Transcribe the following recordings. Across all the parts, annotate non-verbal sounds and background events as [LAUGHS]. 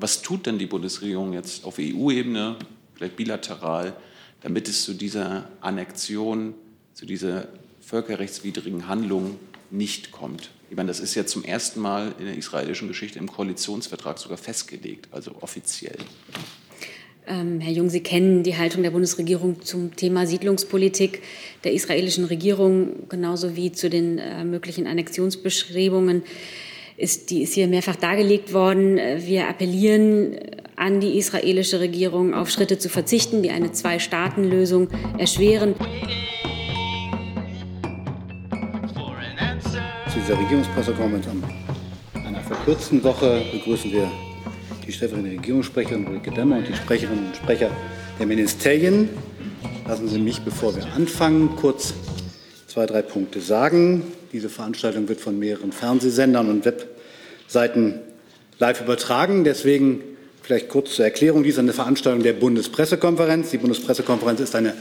Was tut denn die Bundesregierung jetzt auf EU-Ebene, vielleicht bilateral, damit es zu dieser Annexion, zu dieser völkerrechtswidrigen Handlung nicht kommt? Ich meine, das ist ja zum ersten Mal in der israelischen Geschichte im Koalitionsvertrag sogar festgelegt, also offiziell. Ähm, Herr Jung, Sie kennen die Haltung der Bundesregierung zum Thema Siedlungspolitik der israelischen Regierung, genauso wie zu den äh, möglichen Annexionsbestrebungen. Ist, die ist hier mehrfach dargelegt worden. Wir appellieren an die israelische Regierung, auf Schritte zu verzichten, die eine Zwei-Staaten-Lösung erschweren. Zu dieser Regierungspressekonferenz an einer verkürzten Woche begrüßen wir die stellvertretende Regierungssprecherin Ulrike Demmer und die Sprecherinnen und Sprecher der Ministerien. Lassen Sie mich, bevor wir anfangen, kurz zwei, drei Punkte sagen. Diese Veranstaltung wird von mehreren Fernsehsendern und Webseiten live übertragen. Deswegen vielleicht kurz zur Erklärung. Dies ist eine Veranstaltung der Bundespressekonferenz. Die Bundespressekonferenz ist eine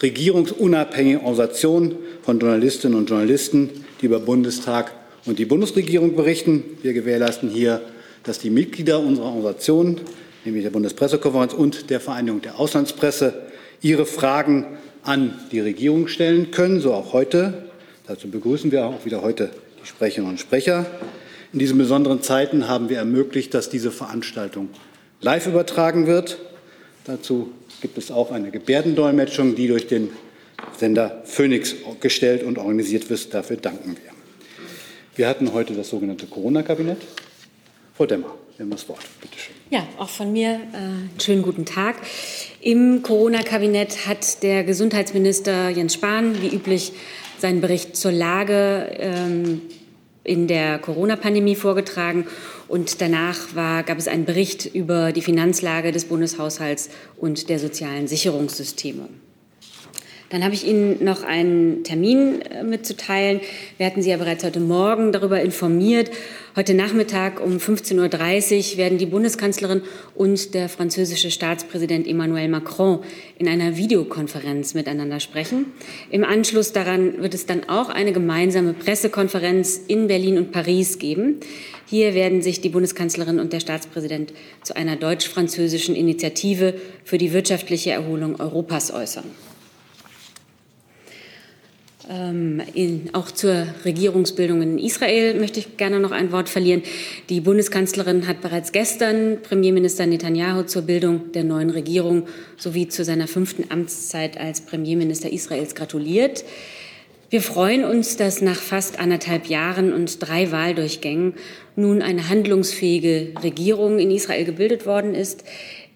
regierungsunabhängige Organisation von Journalistinnen und Journalisten, die über Bundestag und die Bundesregierung berichten. Wir gewährleisten hier dass die Mitglieder unserer Organisation, nämlich der Bundespressekonferenz und der Vereinigung der Auslandspresse, ihre Fragen an die Regierung stellen können, so auch heute. Dazu begrüßen wir auch wieder heute die Sprecherinnen und Sprecher. In diesen besonderen Zeiten haben wir ermöglicht, dass diese Veranstaltung live übertragen wird. Dazu gibt es auch eine Gebärdendolmetschung, die durch den Sender Phoenix gestellt und organisiert wird. Dafür danken wir. Wir hatten heute das sogenannte Corona-Kabinett. Frau Demmer, Sie haben das Wort. Bitte schön. Ja, auch von mir äh, einen schönen guten Tag. Im Corona-Kabinett hat der Gesundheitsminister Jens Spahn wie üblich seinen Bericht zur Lage ähm, in der Corona-Pandemie vorgetragen. Und danach war, gab es einen Bericht über die Finanzlage des Bundeshaushalts und der sozialen Sicherungssysteme. Dann habe ich Ihnen noch einen Termin äh, mitzuteilen. Wir hatten Sie ja bereits heute Morgen darüber informiert. Heute Nachmittag um 15.30 Uhr werden die Bundeskanzlerin und der französische Staatspräsident Emmanuel Macron in einer Videokonferenz miteinander sprechen. Im Anschluss daran wird es dann auch eine gemeinsame Pressekonferenz in Berlin und Paris geben. Hier werden sich die Bundeskanzlerin und der Staatspräsident zu einer deutsch-französischen Initiative für die wirtschaftliche Erholung Europas äußern. Ähm, in, auch zur Regierungsbildung in Israel möchte ich gerne noch ein Wort verlieren. Die Bundeskanzlerin hat bereits gestern Premierminister Netanyahu zur Bildung der neuen Regierung sowie zu seiner fünften Amtszeit als Premierminister Israels gratuliert. Wir freuen uns, dass nach fast anderthalb Jahren und drei Wahldurchgängen nun eine handlungsfähige Regierung in Israel gebildet worden ist.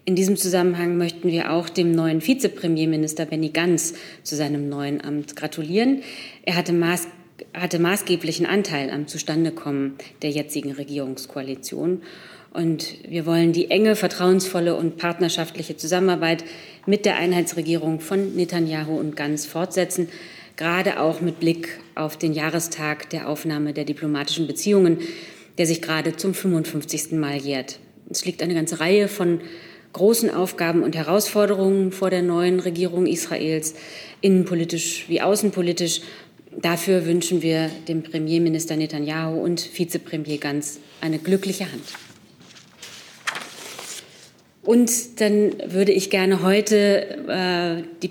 In diesem Zusammenhang möchten wir auch dem neuen Vizepremierminister Benny Gantz zu seinem neuen Amt gratulieren. Er hatte, maß, hatte maßgeblichen Anteil am Zustandekommen der jetzigen Regierungskoalition. Und wir wollen die enge, vertrauensvolle und partnerschaftliche Zusammenarbeit mit der Einheitsregierung von Netanyahu und Gantz fortsetzen, gerade auch mit Blick auf den Jahrestag der Aufnahme der diplomatischen Beziehungen, der sich gerade zum 55. Mal jährt. Es liegt eine ganze Reihe von großen Aufgaben und Herausforderungen vor der neuen Regierung Israels, innenpolitisch wie außenpolitisch. Dafür wünschen wir dem Premierminister Netanyahu und Vizepremier Gantz eine glückliche Hand. Und dann würde ich gerne heute äh, die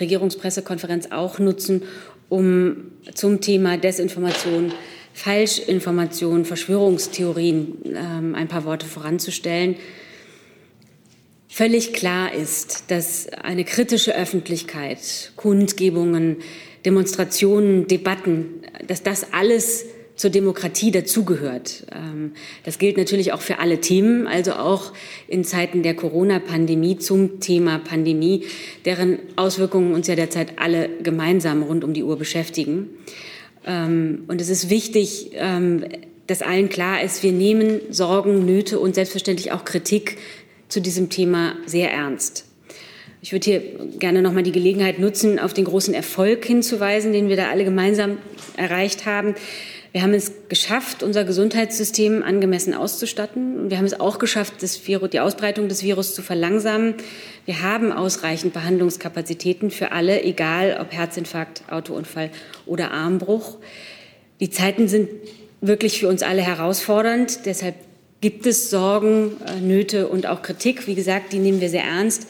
Regierungspressekonferenz auch nutzen, um zum Thema Desinformation, Falschinformation, Verschwörungstheorien äh, ein paar Worte voranzustellen völlig klar ist, dass eine kritische Öffentlichkeit, Kundgebungen, Demonstrationen, Debatten, dass das alles zur Demokratie dazugehört. Ähm, das gilt natürlich auch für alle Themen, also auch in Zeiten der Corona-Pandemie zum Thema Pandemie, deren Auswirkungen uns ja derzeit alle gemeinsam rund um die Uhr beschäftigen. Ähm, und es ist wichtig, ähm, dass allen klar ist, wir nehmen Sorgen, Nöte und selbstverständlich auch Kritik zu diesem Thema sehr ernst. Ich würde hier gerne noch mal die Gelegenheit nutzen, auf den großen Erfolg hinzuweisen, den wir da alle gemeinsam erreicht haben. Wir haben es geschafft, unser Gesundheitssystem angemessen auszustatten. Wir haben es auch geschafft, Virus, die Ausbreitung des Virus zu verlangsamen. Wir haben ausreichend Behandlungskapazitäten für alle, egal ob Herzinfarkt, Autounfall oder Armbruch. Die Zeiten sind wirklich für uns alle herausfordernd. Deshalb gibt es Sorgen, äh, Nöte und auch Kritik. Wie gesagt, die nehmen wir sehr ernst.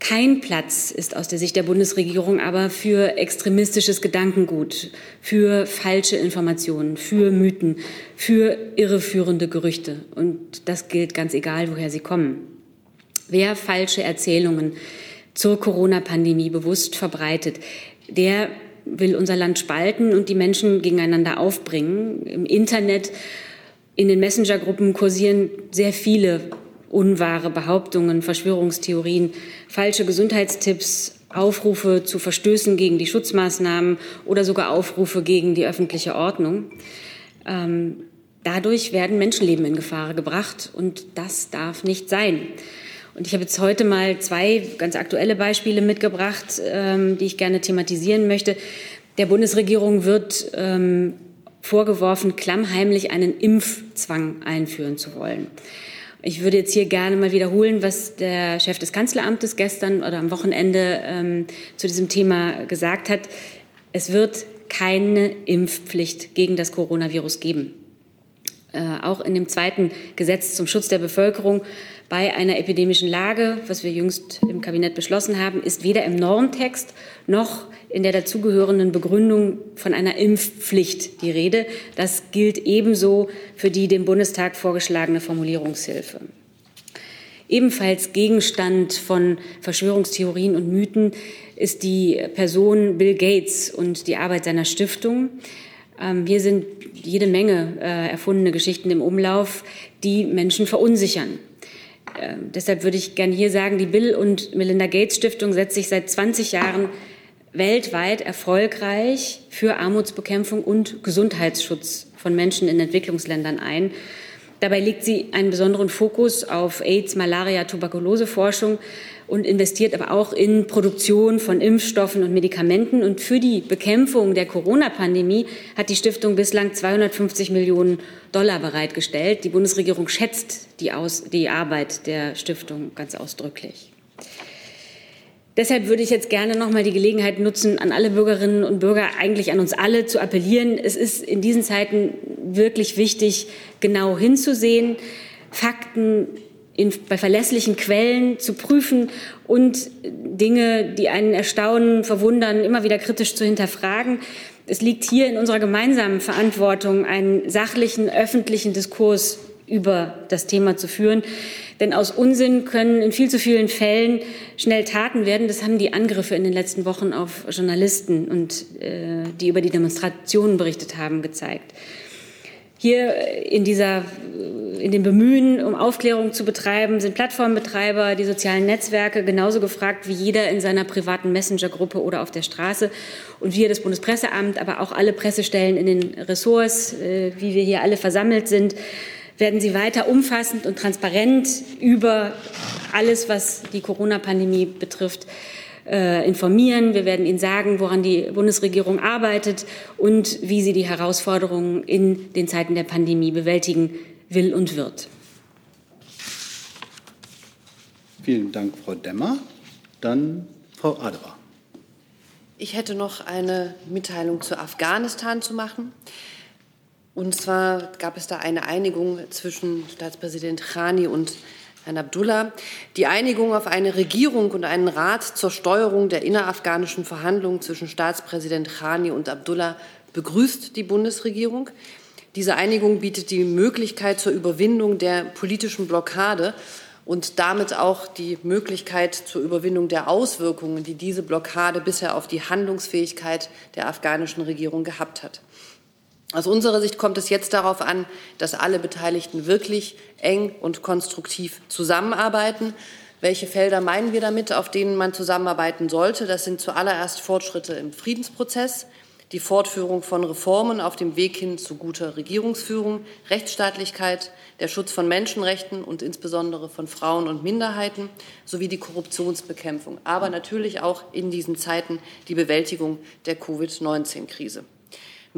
Kein Platz ist aus der Sicht der Bundesregierung aber für extremistisches Gedankengut, für falsche Informationen, für Mythen, für irreführende Gerüchte. Und das gilt ganz egal, woher sie kommen. Wer falsche Erzählungen zur Corona-Pandemie bewusst verbreitet, der will unser Land spalten und die Menschen gegeneinander aufbringen. Im Internet, in den Messenger-Gruppen kursieren sehr viele unwahre Behauptungen, Verschwörungstheorien, falsche Gesundheitstipps, Aufrufe zu Verstößen gegen die Schutzmaßnahmen oder sogar Aufrufe gegen die öffentliche Ordnung. Ähm, dadurch werden Menschenleben in Gefahr gebracht und das darf nicht sein. Und ich habe jetzt heute mal zwei ganz aktuelle Beispiele mitgebracht, ähm, die ich gerne thematisieren möchte. Der Bundesregierung wird ähm, vorgeworfen, klammheimlich einen Impfzwang einführen zu wollen. Ich würde jetzt hier gerne mal wiederholen, was der Chef des Kanzleramtes gestern oder am Wochenende ähm, zu diesem Thema gesagt hat. Es wird keine Impfpflicht gegen das Coronavirus geben. Äh, auch in dem zweiten Gesetz zum Schutz der Bevölkerung bei einer epidemischen Lage, was wir jüngst im Kabinett beschlossen haben, ist weder im Normtext noch in der dazugehörenden Begründung von einer Impfpflicht die Rede. Das gilt ebenso für die dem Bundestag vorgeschlagene Formulierungshilfe. Ebenfalls Gegenstand von Verschwörungstheorien und Mythen ist die Person Bill Gates und die Arbeit seiner Stiftung. Ähm, hier sind jede Menge äh, erfundene Geschichten im Umlauf, die Menschen verunsichern. Ähm, deshalb würde ich gerne hier sagen, die Bill und Melinda Gates Stiftung setzt sich seit 20 Jahren weltweit erfolgreich für Armutsbekämpfung und Gesundheitsschutz von Menschen in Entwicklungsländern ein. Dabei legt sie einen besonderen Fokus auf AIDS, Malaria, Tuberkuloseforschung und investiert aber auch in Produktion von Impfstoffen und Medikamenten. Und für die Bekämpfung der Corona-Pandemie hat die Stiftung bislang 250 Millionen Dollar bereitgestellt. Die Bundesregierung schätzt die, Aus die Arbeit der Stiftung ganz ausdrücklich. Deshalb würde ich jetzt gerne noch mal die Gelegenheit nutzen, an alle Bürgerinnen und Bürger, eigentlich an uns alle zu appellieren. Es ist in diesen Zeiten wirklich wichtig, genau hinzusehen, Fakten in, bei verlässlichen Quellen zu prüfen und Dinge, die einen erstaunen, verwundern, immer wieder kritisch zu hinterfragen. Es liegt hier in unserer gemeinsamen Verantwortung, einen sachlichen öffentlichen Diskurs über das Thema zu führen. Denn aus Unsinn können in viel zu vielen Fällen schnell Taten werden. Das haben die Angriffe in den letzten Wochen auf Journalisten und äh, die über die Demonstrationen berichtet haben, gezeigt. Hier in dieser, in dem Bemühen, um Aufklärung zu betreiben, sind Plattformbetreiber, die sozialen Netzwerke genauso gefragt wie jeder in seiner privaten Messenger-Gruppe oder auf der Straße. Und wir, das Bundespresseamt, aber auch alle Pressestellen in den Ressorts, äh, wie wir hier alle versammelt sind, werden Sie weiter umfassend und transparent über alles, was die Corona-Pandemie betrifft, äh, informieren. Wir werden Ihnen sagen, woran die Bundesregierung arbeitet und wie sie die Herausforderungen in den Zeiten der Pandemie bewältigen will und wird. Vielen Dank, Frau Demmer. Dann Frau Adebar. Ich hätte noch eine Mitteilung zu Afghanistan zu machen. Und zwar gab es da eine Einigung zwischen Staatspräsident Khani und Herrn Abdullah. Die Einigung auf eine Regierung und einen Rat zur Steuerung der innerafghanischen Verhandlungen zwischen Staatspräsident Khani und Abdullah begrüßt die Bundesregierung. Diese Einigung bietet die Möglichkeit zur Überwindung der politischen Blockade und damit auch die Möglichkeit zur Überwindung der Auswirkungen, die diese Blockade bisher auf die Handlungsfähigkeit der afghanischen Regierung gehabt hat. Aus unserer Sicht kommt es jetzt darauf an, dass alle Beteiligten wirklich eng und konstruktiv zusammenarbeiten. Welche Felder meinen wir damit, auf denen man zusammenarbeiten sollte? Das sind zuallererst Fortschritte im Friedensprozess, die Fortführung von Reformen auf dem Weg hin zu guter Regierungsführung, Rechtsstaatlichkeit, der Schutz von Menschenrechten und insbesondere von Frauen und Minderheiten sowie die Korruptionsbekämpfung, aber natürlich auch in diesen Zeiten die Bewältigung der Covid-19-Krise.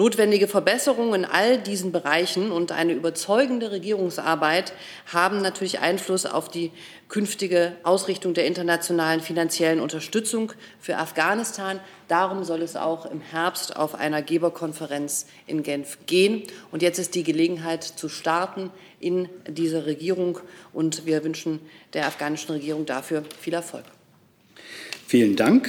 Notwendige Verbesserungen in all diesen Bereichen und eine überzeugende Regierungsarbeit haben natürlich Einfluss auf die künftige Ausrichtung der internationalen finanziellen Unterstützung für Afghanistan. Darum soll es auch im Herbst auf einer Geberkonferenz in Genf gehen. Und jetzt ist die Gelegenheit zu starten in dieser Regierung. Und wir wünschen der afghanischen Regierung dafür viel Erfolg. Vielen Dank.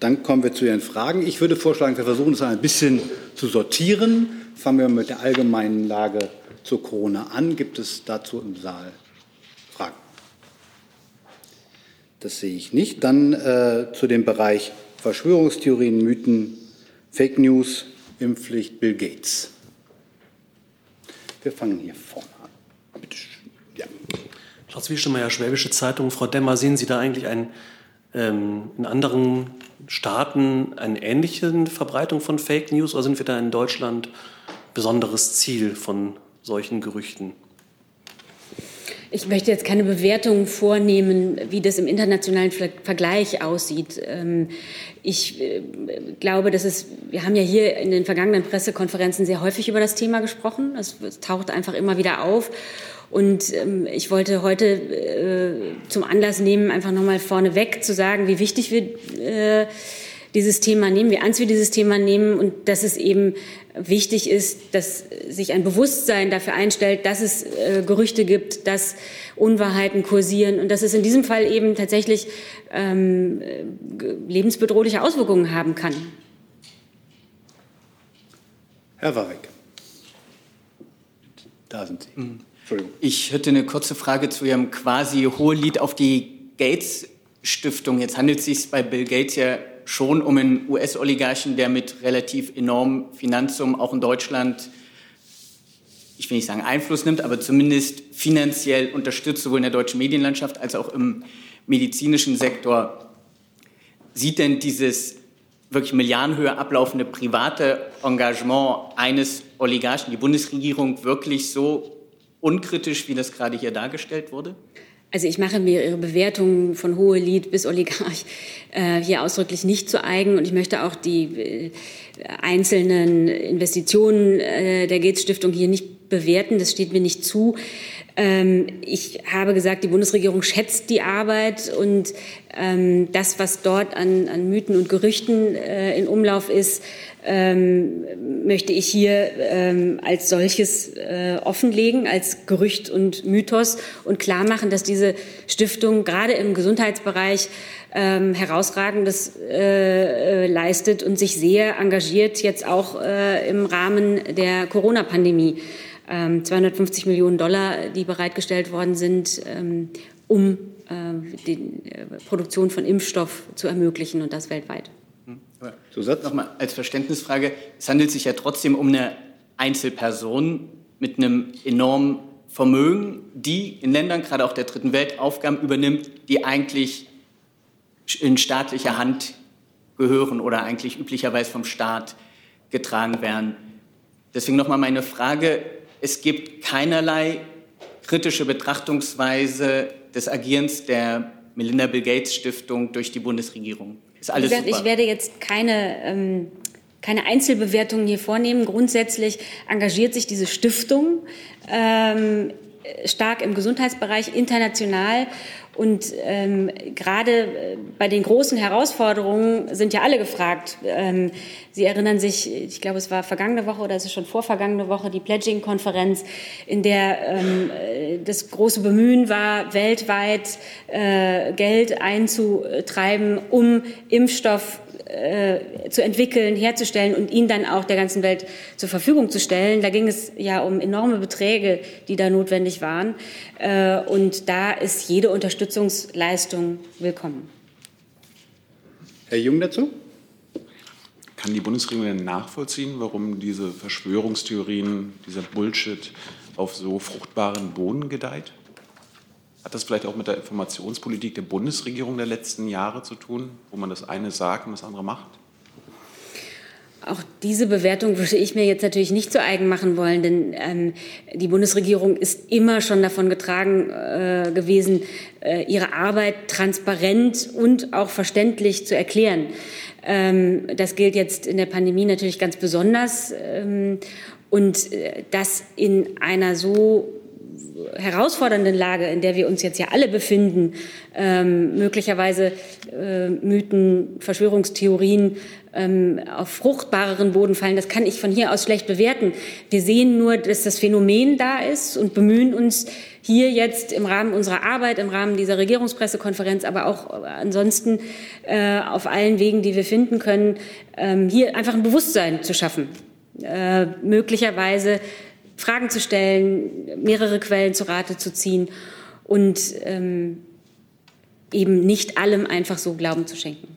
Dann kommen wir zu Ihren Fragen. Ich würde vorschlagen, wir versuchen es ein bisschen zu sortieren. Fangen wir mit der allgemeinen Lage zur Corona an. Gibt es dazu im Saal Fragen? Das sehe ich nicht. Dann äh, zu dem Bereich Verschwörungstheorien, Mythen, Fake News, Impfpflicht, Bill Gates. Wir fangen hier vorne an. Bitte schön. Ja. Wieschemeier, Schwäbische Zeitung. Frau Demmer, sehen Sie da eigentlich ein, ähm, in anderen Staaten eine ähnliche Verbreitung von Fake News oder sind wir da in Deutschland besonderes Ziel von solchen Gerüchten? Ich möchte jetzt keine Bewertung vornehmen, wie das im internationalen Vergleich aussieht. Ähm, ich äh, glaube, dass es, wir haben ja hier in den vergangenen Pressekonferenzen sehr häufig über das Thema gesprochen. Es taucht einfach immer wieder auf. Und ähm, ich wollte heute äh, zum Anlass nehmen, einfach nochmal vorneweg zu sagen, wie wichtig wir äh, dieses Thema nehmen, wie ernst wir dieses Thema nehmen und dass es eben wichtig ist, dass sich ein Bewusstsein dafür einstellt, dass es äh, Gerüchte gibt, dass Unwahrheiten kursieren und dass es in diesem Fall eben tatsächlich ähm, lebensbedrohliche Auswirkungen haben kann. Herr Warwick. Da sind Sie. Mhm. Ich hätte eine kurze Frage zu Ihrem quasi Hohelied auf die Gates Stiftung. Jetzt handelt es sich bei Bill Gates ja schon um einen US-Oligarchen, der mit relativ enormem Finanzsummen auch in Deutschland, ich will nicht sagen Einfluss nimmt, aber zumindest finanziell unterstützt, sowohl in der deutschen Medienlandschaft als auch im medizinischen Sektor. Sieht denn dieses wirklich Milliardenhöhe ablaufende private Engagement eines Oligarchen die Bundesregierung wirklich so unkritisch, wie das gerade hier dargestellt wurde? Also ich mache mir Ihre Bewertung von Hohelied bis Oligarch äh, hier ausdrücklich nicht zu eigen und ich möchte auch die äh, einzelnen Investitionen äh, der Gates Stiftung hier nicht bewerten. Das steht mir nicht zu. Ähm, ich habe gesagt, die Bundesregierung schätzt die Arbeit und ähm, das, was dort an, an Mythen und Gerüchten äh, in Umlauf ist, ähm, möchte ich hier ähm, als solches äh, offenlegen, als Gerücht und Mythos und klar machen, dass diese Stiftung gerade im Gesundheitsbereich ähm, herausragendes äh, äh, leistet und sich sehr engagiert, jetzt auch äh, im Rahmen der Corona-Pandemie. 250 ähm, Millionen Dollar, die bereitgestellt worden sind, ähm, um äh, die äh, Produktion von Impfstoff zu ermöglichen und das weltweit. Zusatz? Nochmal als Verständnisfrage. Es handelt sich ja trotzdem um eine Einzelperson mit einem enormen Vermögen, die in Ländern, gerade auch der dritten Welt, Aufgaben übernimmt, die eigentlich in staatlicher Hand gehören oder eigentlich üblicherweise vom Staat getragen werden. Deswegen nochmal meine Frage. Es gibt keinerlei kritische Betrachtungsweise des Agierens der Melinda Bill Gates Stiftung durch die Bundesregierung. Ist alles gesagt, super. Ich werde jetzt keine, ähm, keine Einzelbewertungen hier vornehmen. Grundsätzlich engagiert sich diese Stiftung ähm, stark im Gesundheitsbereich international und ähm, gerade äh, bei den großen Herausforderungen sind ja alle gefragt. Ähm, Sie erinnern sich, ich glaube, es war vergangene Woche oder es ist schon vorvergangene Woche die Pledging-Konferenz, in der ähm, äh, das große Bemühen war, weltweit äh, Geld einzutreiben, um Impfstoff äh, zu entwickeln, herzustellen und ihn dann auch der ganzen Welt zur Verfügung zu stellen. Da ging es ja um enorme Beträge, die da notwendig waren. Äh, und da ist jede Unterstützungsleistung willkommen. Herr Jung dazu? kann die Bundesregierung denn nachvollziehen, warum diese Verschwörungstheorien, dieser Bullshit auf so fruchtbaren Boden gedeiht? Hat das vielleicht auch mit der Informationspolitik der Bundesregierung der letzten Jahre zu tun, wo man das eine sagt und das andere macht? Auch diese Bewertung würde ich mir jetzt natürlich nicht zu eigen machen wollen, denn ähm, die Bundesregierung ist immer schon davon getragen äh, gewesen, äh, ihre Arbeit transparent und auch verständlich zu erklären. Ähm, das gilt jetzt in der Pandemie natürlich ganz besonders. Ähm, und äh, das in einer so herausfordernden Lage, in der wir uns jetzt ja alle befinden, ähm, möglicherweise äh, Mythen, Verschwörungstheorien ähm, auf fruchtbareren Boden fallen, das kann ich von hier aus schlecht bewerten. Wir sehen nur, dass das Phänomen da ist und bemühen uns hier jetzt im Rahmen unserer Arbeit, im Rahmen dieser Regierungspressekonferenz, aber auch ansonsten äh, auf allen Wegen, die wir finden können, ähm, hier einfach ein Bewusstsein zu schaffen. Äh, möglicherweise Fragen zu stellen, mehrere Quellen zu Rate zu ziehen und ähm, eben nicht allem einfach so Glauben zu schenken.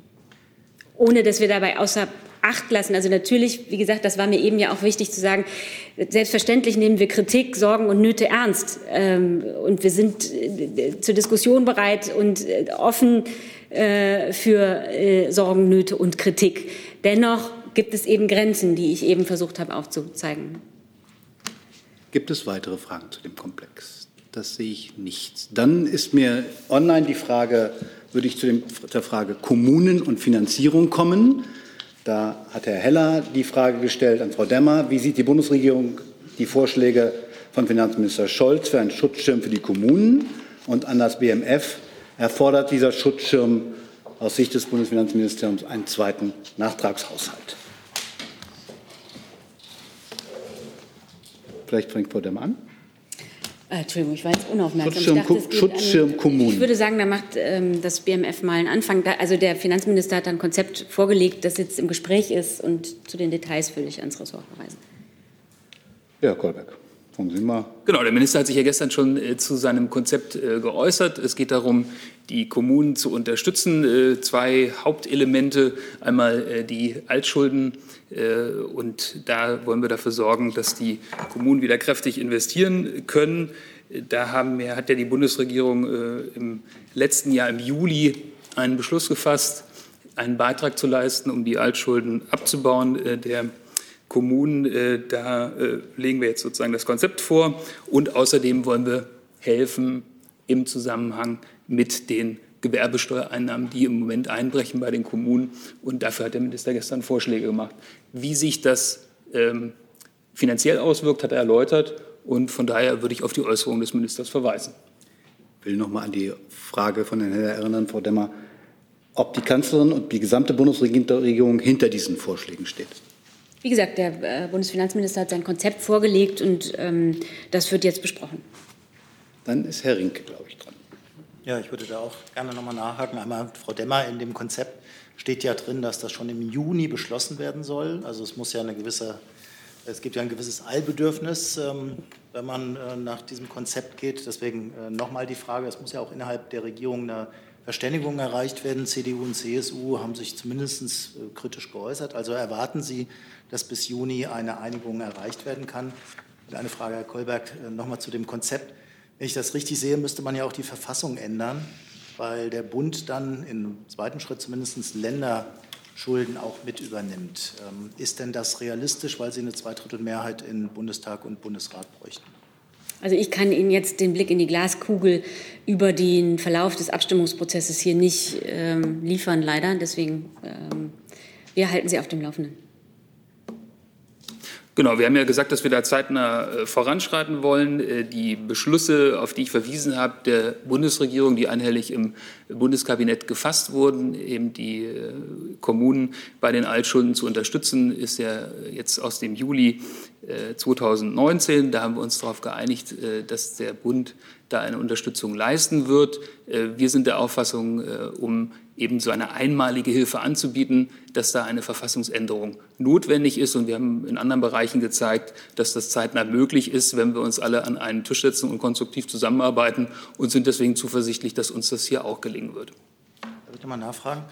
Ohne dass wir dabei außer Acht lassen. Also natürlich, wie gesagt, das war mir eben ja auch wichtig zu sagen, selbstverständlich nehmen wir Kritik, Sorgen und Nöte ernst. Ähm, und wir sind äh, zur Diskussion bereit und äh, offen äh, für Sorgen, Nöte und Kritik. Dennoch gibt es eben Grenzen, die ich eben versucht habe aufzuzeigen. Gibt es weitere Fragen zu dem Komplex? Das sehe ich nicht. Dann ist mir online die Frage, würde ich zu dem, der Frage Kommunen und Finanzierung kommen. Da hat Herr Heller die Frage gestellt an Frau Demmer. Wie sieht die Bundesregierung die Vorschläge von Finanzminister Scholz für einen Schutzschirm für die Kommunen? Und an das BMF erfordert dieser Schutzschirm aus Sicht des Bundesfinanzministeriums einen zweiten Nachtragshaushalt. Vielleicht fängt Frau Demm an. Äh, Entschuldigung, ich war jetzt unaufmerksam. Schutzschirm, ich, dachte, Schutzschirm an, Kommunen. Ich würde sagen, da macht ähm, das BMF mal einen Anfang. Da, also der Finanzminister hat ein Konzept vorgelegt, das jetzt im Gespräch ist und zu den Details würde ich ans Ressort verweisen. Ja, Kolberg. Sie mal. Genau, der Minister hat sich ja gestern schon äh, zu seinem Konzept äh, geäußert. Es geht darum, die Kommunen zu unterstützen. Äh, zwei Hauptelemente, einmal äh, die Altschulden äh, und da wollen wir dafür sorgen, dass die Kommunen wieder kräftig investieren können. Da haben hat ja die Bundesregierung äh, im letzten Jahr im Juli einen Beschluss gefasst, einen Beitrag zu leisten, um die Altschulden abzubauen der Kommunen. Da legen wir jetzt sozusagen das Konzept vor und außerdem wollen wir helfen im Zusammenhang mit den Gewerbesteuereinnahmen, die im Moment einbrechen bei den Kommunen. Und dafür hat der Minister gestern Vorschläge gemacht. Wie sich das ähm, finanziell auswirkt, hat er erläutert. Und von daher würde ich auf die Äußerung des Ministers verweisen. Ich will noch mal an die Frage von Herrn Heller erinnern, Frau Demmer, ob die Kanzlerin und die gesamte Bundesregierung hinter diesen Vorschlägen steht. Wie gesagt, der äh, Bundesfinanzminister hat sein Konzept vorgelegt und ähm, das wird jetzt besprochen. Dann ist Herr Rinke, glaube ich, dran. Ja, ich würde da auch gerne noch mal nachhaken. Einmal, Frau Demmer, in dem Konzept steht ja drin, dass das schon im Juni beschlossen werden soll. Also es muss ja eine gewisse, es gibt ja ein gewisses Eilbedürfnis, ähm, wenn man äh, nach diesem Konzept geht. Deswegen äh, nochmal die Frage, es muss ja auch innerhalb der Regierung eine Verständigung erreicht werden. CDU und CSU haben sich zumindest äh, kritisch geäußert. Also erwarten Sie, dass bis Juni eine Einigung erreicht werden kann. Und eine Frage, Herr Kolberg, nochmal zu dem Konzept. Wenn ich das richtig sehe, müsste man ja auch die Verfassung ändern, weil der Bund dann im zweiten Schritt zumindest Länderschulden auch mit übernimmt. Ähm, ist denn das realistisch, weil Sie eine Zweidrittelmehrheit in Bundestag und Bundesrat bräuchten? Also ich kann Ihnen jetzt den Blick in die Glaskugel über den Verlauf des Abstimmungsprozesses hier nicht ähm, liefern, leider. Deswegen, ähm, wir halten Sie auf dem Laufenden. Genau, wir haben ja gesagt, dass wir da zeitnah äh, voranschreiten wollen. Äh, die Beschlüsse, auf die ich verwiesen habe, der Bundesregierung, die einhellig im Bundeskabinett gefasst wurden, eben die äh, Kommunen bei den Altschulden zu unterstützen, ist ja jetzt aus dem Juli 2019. Da haben wir uns darauf geeinigt, dass der Bund da eine Unterstützung leisten wird. Wir sind der Auffassung, um eben so eine einmalige Hilfe anzubieten, dass da eine Verfassungsänderung notwendig ist. Und wir haben in anderen Bereichen gezeigt, dass das zeitnah möglich ist, wenn wir uns alle an einen Tisch setzen und konstruktiv zusammenarbeiten und sind deswegen zuversichtlich, dass uns das hier auch gelingen wird. Da würde ich mal nachfragen.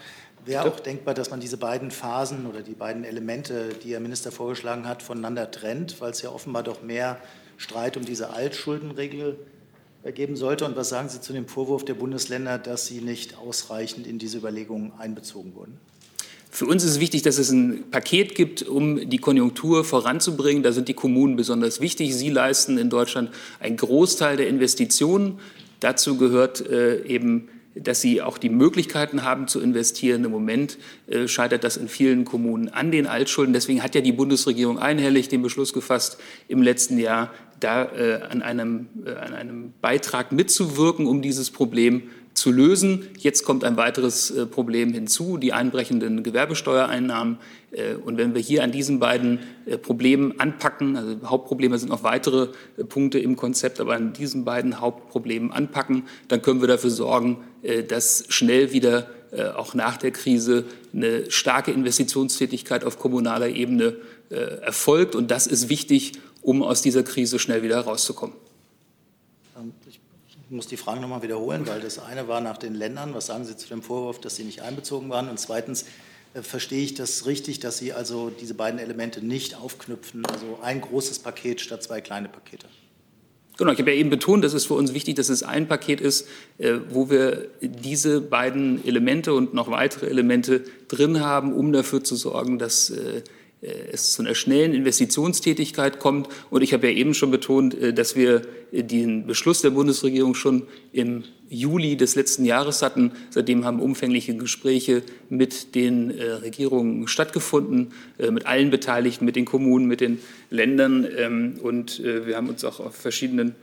wäre auch denkbar, dass man diese beiden Phasen oder die beiden Elemente, die Herr Minister vorgeschlagen hat, voneinander trennt, weil es ja offenbar doch mehr Streit um diese Altschuldenregel geben sollte. Und was sagen Sie zu dem Vorwurf der Bundesländer, dass sie nicht ausreichend in diese Überlegungen einbezogen wurden? Für uns ist es wichtig, dass es ein Paket gibt, um die Konjunktur voranzubringen. Da sind die Kommunen besonders wichtig. Sie leisten in Deutschland einen Großteil der Investitionen. Dazu gehört äh, eben dass sie auch die Möglichkeiten haben zu investieren. Im Moment äh, scheitert das in vielen Kommunen an den Altschulden. Deswegen hat ja die Bundesregierung einhellig den Beschluss gefasst, im letzten Jahr da äh, an, einem, äh, an einem Beitrag mitzuwirken, um dieses Problem zu lösen. Jetzt kommt ein weiteres äh, Problem hinzu, die einbrechenden Gewerbesteuereinnahmen. Äh, und wenn wir hier an diesen beiden äh, Problemen anpacken, also Hauptprobleme sind noch weitere Punkte im Konzept, aber an diesen beiden Hauptproblemen anpacken, dann können wir dafür sorgen, dass schnell wieder auch nach der Krise eine starke Investitionstätigkeit auf kommunaler Ebene erfolgt. Und das ist wichtig, um aus dieser Krise schnell wieder herauszukommen muss die Frage nochmal wiederholen, weil das eine war nach den Ländern. Was sagen Sie zu dem Vorwurf, dass sie nicht einbezogen waren? Und zweitens, äh, verstehe ich das richtig, dass Sie also diese beiden Elemente nicht aufknüpfen, also ein großes Paket statt zwei kleine Pakete? Genau, ich habe ja eben betont, dass es für uns wichtig, dass es ein Paket ist, äh, wo wir diese beiden Elemente und noch weitere Elemente drin haben, um dafür zu sorgen, dass äh, es zu einer schnellen Investitionstätigkeit kommt. Und ich habe ja eben schon betont, äh, dass wir äh, den Beschluss der Bundesregierung schon im Juli des letzten Jahres hatten. Seitdem haben umfängliche Gespräche mit den Regierungen stattgefunden, mit allen Beteiligten, mit den Kommunen, mit den Ländern. Ähm, und wir haben uns auch auf verschiedenen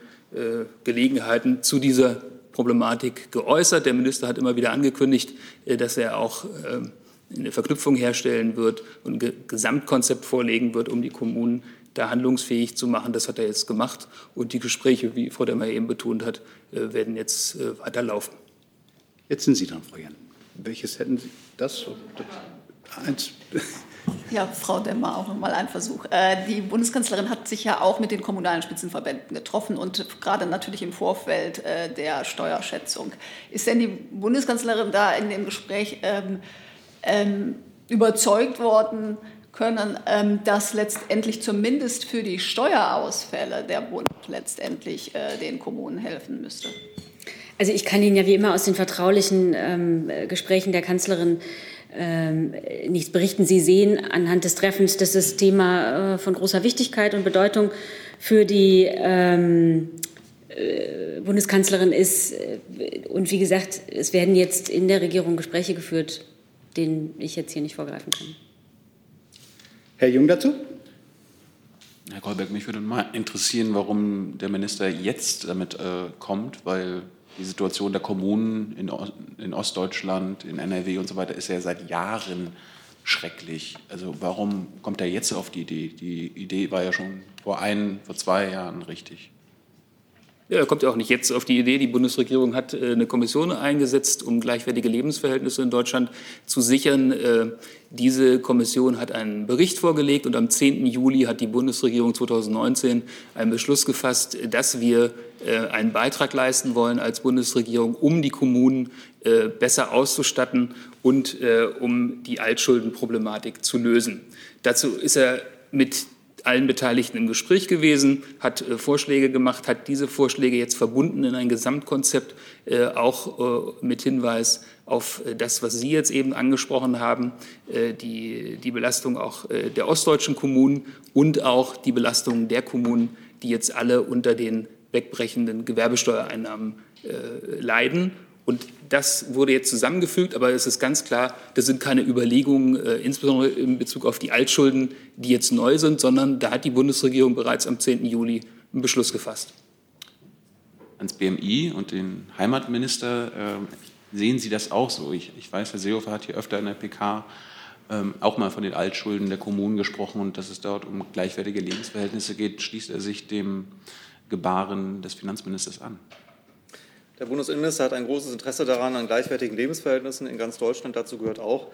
Gelegenheiten zu dieser Problematik geäußert. Der Minister hat immer wieder angekündigt, dass er auch ähm, eine Verknüpfung herstellen wird und ein Gesamtkonzept vorlegen wird, um die Kommunen da handlungsfähig zu machen. Das hat er jetzt gemacht. Und die Gespräche, wie Frau Demmer eben betont hat, äh, werden jetzt äh, weiterlaufen. Jetzt sind Sie dran, Frau Jan. Welches hätten Sie? Das? Eins. [LAUGHS] Ja, Frau Demmer, auch nochmal ein Versuch. Äh, die Bundeskanzlerin hat sich ja auch mit den kommunalen Spitzenverbänden getroffen und gerade natürlich im Vorfeld der Steuerschätzung. Ist denn die Bundeskanzlerin da in dem Gespräch ähm, überzeugt worden können, ähm, dass letztendlich zumindest für die Steuerausfälle der Bund letztendlich äh, den Kommunen helfen müsste. Also ich kann Ihnen ja wie immer aus den vertraulichen ähm, Gesprächen der Kanzlerin ähm, nichts berichten. Sie sehen anhand des Treffens, dass das Thema äh, von großer Wichtigkeit und Bedeutung für die ähm, äh, Bundeskanzlerin ist. Und wie gesagt, es werden jetzt in der Regierung Gespräche geführt den ich jetzt hier nicht vorgreifen kann. Herr Jung dazu? Herr Kolberg, mich würde mal interessieren, warum der Minister jetzt damit äh, kommt, weil die Situation der Kommunen in, in, Ostdeutschland, in NRW und so weiter ist ja seit Jahren schrecklich. Also warum kommt er jetzt auf die Idee? Die Idee war ja schon vor ein, vor zwei Jahren richtig. Ja, er kommt ja auch nicht jetzt auf die Idee. Die Bundesregierung hat äh, eine Kommission eingesetzt, um gleichwertige Lebensverhältnisse in Deutschland zu sichern. Äh, diese Kommission hat einen Bericht vorgelegt und am 10. Juli hat die Bundesregierung 2019 einen Beschluss gefasst, dass wir äh, einen Beitrag leisten wollen als Bundesregierung, um die Kommunen besser auszustatten und um die Altschuldenproblematik zu lösen. Dazu ist er mit allen Beteiligten im Gespräch gewesen, hat äh, Vorschläge gemacht, hat diese Vorschläge jetzt verbunden in ein Gesamtkonzept, äh, auch äh, mit Hinweis auf äh, das, was Sie jetzt eben angesprochen haben, äh, die, die Belastung auch äh, der ostdeutschen Kommunen und auch die Belastung der Kommunen, die jetzt alle unter den wegbrechenden Gewerbesteuereinnahmen leiden und das wurde jetzt zusammengefügt, aber es ist ganz klar, das sind keine Überlegungen, äh, insbesondere in Bezug auf die Altschulden, die jetzt neu sind, sondern da hat die Bundesregierung bereits am 10. Juli einen Beschluss gefasst. Ans BMI und den Heimatminister äh, sehen Sie das auch so? Ich, ich, weiß, Herr Seehofer hat hier öfter in der PK ähm, auch mal von den Altschulden der Kommunen gesprochen und dass es dort um gleichwertige Lebensverhältnisse geht. Schließt er sich dem Gebaren des Finanzministers an? Der Bundesinnenminister hat ein großes Interesse daran, an gleichwertigen Lebensverhältnissen in ganz Deutschland. Dazu gehört auch,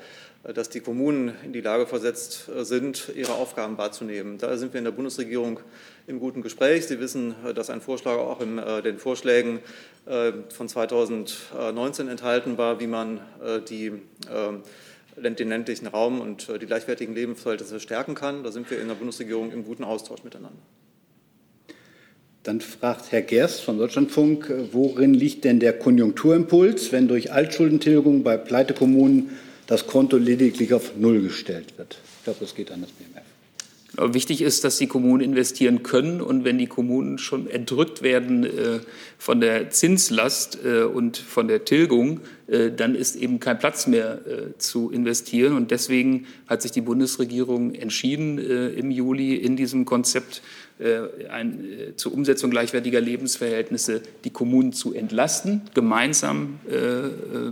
äh, dass die Kommunen in die Lage versetzt äh, sind, ihre Aufgaben wahrzunehmen. Da sind wir in der Bundesregierung im guten Gespräch. Sie wissen, äh, dass ein Vorschlag auch in den Vorschlägen von 2019 enthalten war, wie man die den ländlichen Raum und die gleichwertigen Lebensverhältnisse stärken kann. Da sind wir in der Bundesregierung im guten Austausch miteinander. Dann fragt Herr Gerst von Deutschlandfunk, worin liegt denn der Konjunkturimpuls, wenn durch Altschuldentilgung bei Pleitekommunen das Konto lediglich auf Null gestellt wird? Ich glaube, das geht an das BMF. Wichtig ist, dass die Kommunen investieren können. Und wenn die Kommunen schon entrückt werden äh, von der Zinslast äh, und von der Tilgung, äh, dann ist eben kein Platz mehr äh, zu investieren. Und deswegen hat sich die Bundesregierung entschieden, äh, im Juli in diesem Konzept äh, ein, zur Umsetzung gleichwertiger Lebensverhältnisse die Kommunen zu entlasten, gemeinsam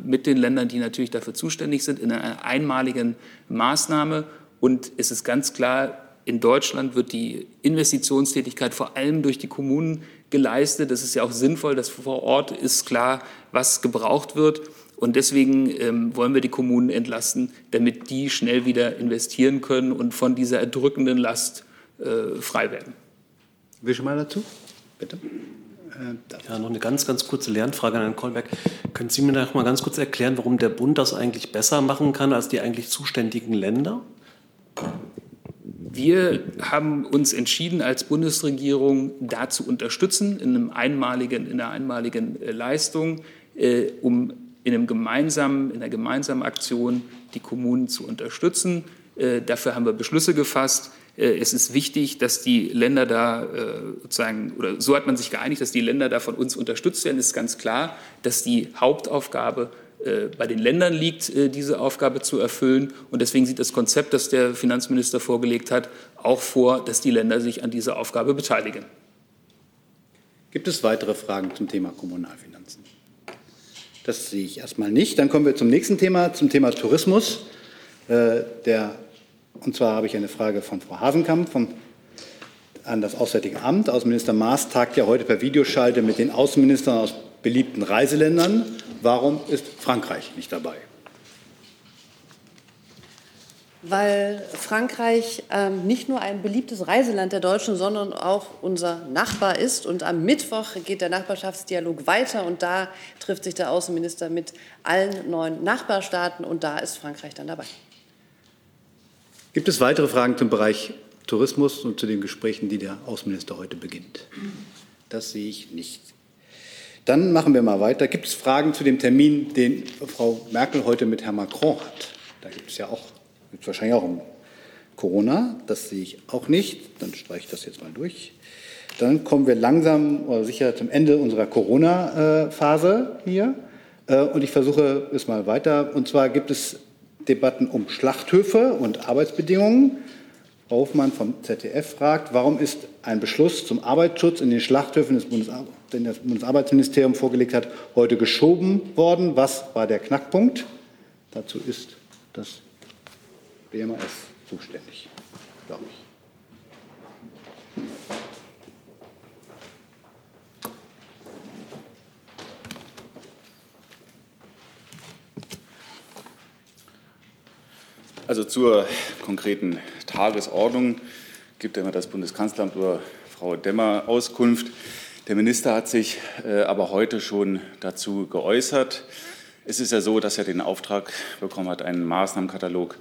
mit den Ländern, die natürlich dafür zuständig sind, in einer einmaligen Maßnahme. Und es ist ganz klar, in Deutschland wird die Investitionstätigkeit vor allem durch die Kommunen geleistet. Das ist ja auch sinnvoll, dass vor Ort ist klar, was gebraucht wird. Und deswegen ähm, wollen wir die Kommunen entlasten, damit die schnell wieder investieren können und von dieser erdrückenden Last äh, frei werden. Will mal dazu? Bitte. Äh, ja, noch eine ganz, ganz kurze Lernfrage an Herrn Kolberg. Können Sie mir noch mal ganz kurz erklären, warum der Bund das eigentlich besser machen kann als die eigentlich zuständigen Länder? Wir haben uns entschieden, als Bundesregierung da zu unterstützen in, einem einmaligen, in einer einmaligen äh, Leistung, äh, um in, einem gemeinsamen, in einer gemeinsamen Aktion die Kommunen zu unterstützen. Äh, dafür haben wir Beschlüsse gefasst. Äh, es ist wichtig, dass die Länder da äh, sozusagen, oder so hat man sich geeinigt, dass die Länder da von uns unterstützt werden. Es ist ganz klar, dass die Hauptaufgabe bei den Ländern liegt, äh, diese Aufgabe zu erfüllen. Und deswegen sieht das Konzept, das der Finanzminister vorgelegt hat, auch vor, dass die Länder sich an dieser Aufgabe beteiligen. Gibt es weitere Fragen zum Thema Kommunalfinanzen? Das sehe ich erstmal nicht. Dann kommen wir zum nächsten Thema, zum Thema Tourismus. Äh, der, und zwar habe ich eine Frage von Frau Hasenkamp vom, an das Auswärtige Amt. Außenminister Maas tagt ja heute per Videoschalte mit den Außenministern aus beliebten Reiseländern. Warum ist Frankreich nicht dabei? Weil Frankreich ähm, nicht nur ein beliebtes Reiseland der Deutschen, sondern auch unser Nachbar ist. Und am Mittwoch geht der Nachbarschaftsdialog weiter und da trifft sich der Außenminister mit allen neuen Nachbarstaaten und da ist Frankreich dann dabei. Gibt es weitere Fragen zum Bereich Tourismus und zu den Gesprächen, die der Außenminister heute beginnt? Das sehe ich nicht. Dann machen wir mal weiter. Gibt es Fragen zu dem Termin, den Frau Merkel heute mit Herrn Macron hat? Da gibt es ja auch, gibt es wahrscheinlich auch um Corona. Das sehe ich auch nicht. Dann streiche ich das jetzt mal durch. Dann kommen wir langsam oder sicher zum Ende unserer Corona-Phase hier. Äh, und ich versuche es mal weiter. Und zwar gibt es Debatten um Schlachthöfe und Arbeitsbedingungen. Hofmann vom ZDF fragt, warum ist ein Beschluss zum Arbeitsschutz in den Schlachthöfen, den das Bundesarbeitsministerium vorgelegt hat, heute geschoben worden? Was war der Knackpunkt? Dazu ist das BMAS zuständig, glaube ich. Also zur konkreten Tagesordnung gibt immer das Bundeskanzleramt über Frau Demmer Auskunft. Der Minister hat sich äh, aber heute schon dazu geäußert. Es ist ja so, dass er den Auftrag bekommen hat, einen Maßnahmenkatalog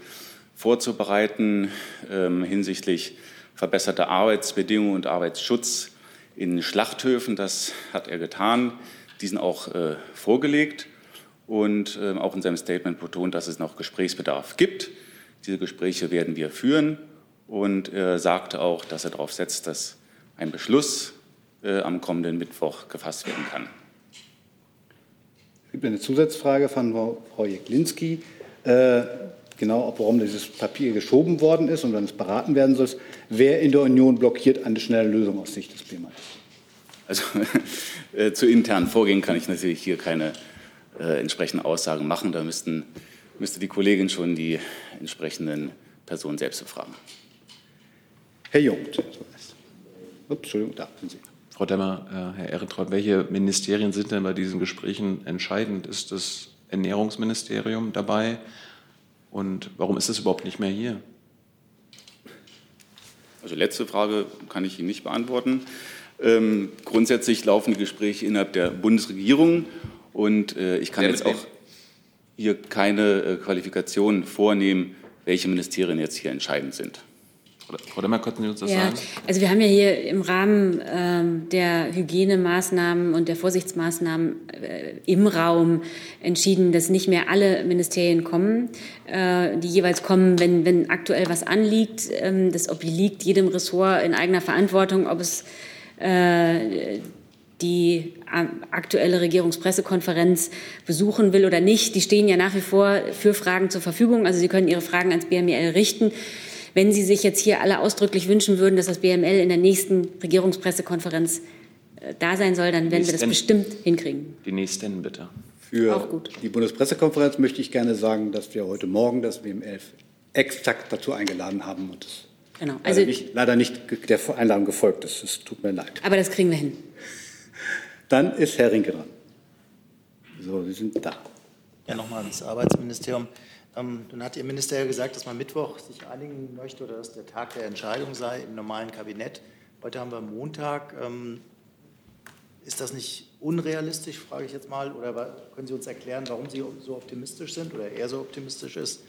vorzubereiten ähm, hinsichtlich verbesserter Arbeitsbedingungen und Arbeitsschutz in Schlachthöfen. Das hat er getan, diesen auch äh, vorgelegt und äh, auch in seinem Statement betont, dass es noch Gesprächsbedarf gibt. Diese Gespräche werden wir führen und er sagte auch, dass er darauf setzt, dass ein Beschluss äh, am kommenden Mittwoch gefasst werden kann. Es gibt eine Zusatzfrage von Frau Jeklinski. Äh, genau, warum dieses Papier geschoben worden ist und wann es beraten werden soll. Wer in der Union blockiert eine schnelle Lösung aus Sicht des BMAS? Also [LAUGHS] äh, zu internen Vorgehen kann ich natürlich hier keine äh, entsprechenden Aussagen machen. Da müssten müsste die Kollegin schon die entsprechenden Personen selbst befragen. Herr Jung, Entschuldigung, da sind Sie. Frau Demmer, äh, Herr Ehrentraut, welche Ministerien sind denn bei diesen Gesprächen entscheidend? Ist das Ernährungsministerium dabei? Und warum ist es überhaupt nicht mehr hier? Also letzte Frage kann ich Ihnen nicht beantworten. Ähm, grundsätzlich laufen die Gespräche innerhalb der Bundesregierung und äh, ich kann jetzt auch hier keine äh, Qualifikation vornehmen, welche Ministerien jetzt hier entscheidend sind. Frau Demmer, könnten Sie uns das ja, sagen? Also wir haben ja hier im Rahmen ähm, der Hygienemaßnahmen und der Vorsichtsmaßnahmen äh, im Raum entschieden, dass nicht mehr alle Ministerien kommen, äh, die jeweils kommen, wenn, wenn aktuell was anliegt. Ähm, das obliegt jedem Ressort in eigener Verantwortung, ob es äh, die äh, aktuelle Regierungspressekonferenz besuchen will oder nicht. Die stehen ja nach wie vor für Fragen zur Verfügung. Also Sie können Ihre Fragen ans BML richten. Wenn Sie sich jetzt hier alle ausdrücklich wünschen würden, dass das BML in der nächsten Regierungspressekonferenz äh, da sein soll, dann werden wir das bestimmt hinkriegen. Die nächsten bitte. Für die Bundespressekonferenz möchte ich gerne sagen, dass wir heute Morgen das BML exakt dazu eingeladen haben und es genau. also leider, nicht, leider nicht der Einladung gefolgt ist. Es tut mir leid. Aber das kriegen wir hin. [LAUGHS] Dann ist Herr Rinke dran. So, Sie sind da. Ja, nochmal ans Arbeitsministerium. Ähm, nun hat Ihr Minister ja gesagt, dass man Mittwoch sich einigen möchte oder dass der Tag der Entscheidung sei im normalen Kabinett. Heute haben wir Montag. Ähm, ist das nicht unrealistisch, frage ich jetzt mal? Oder können Sie uns erklären, warum Sie so optimistisch sind oder er so optimistisch ist?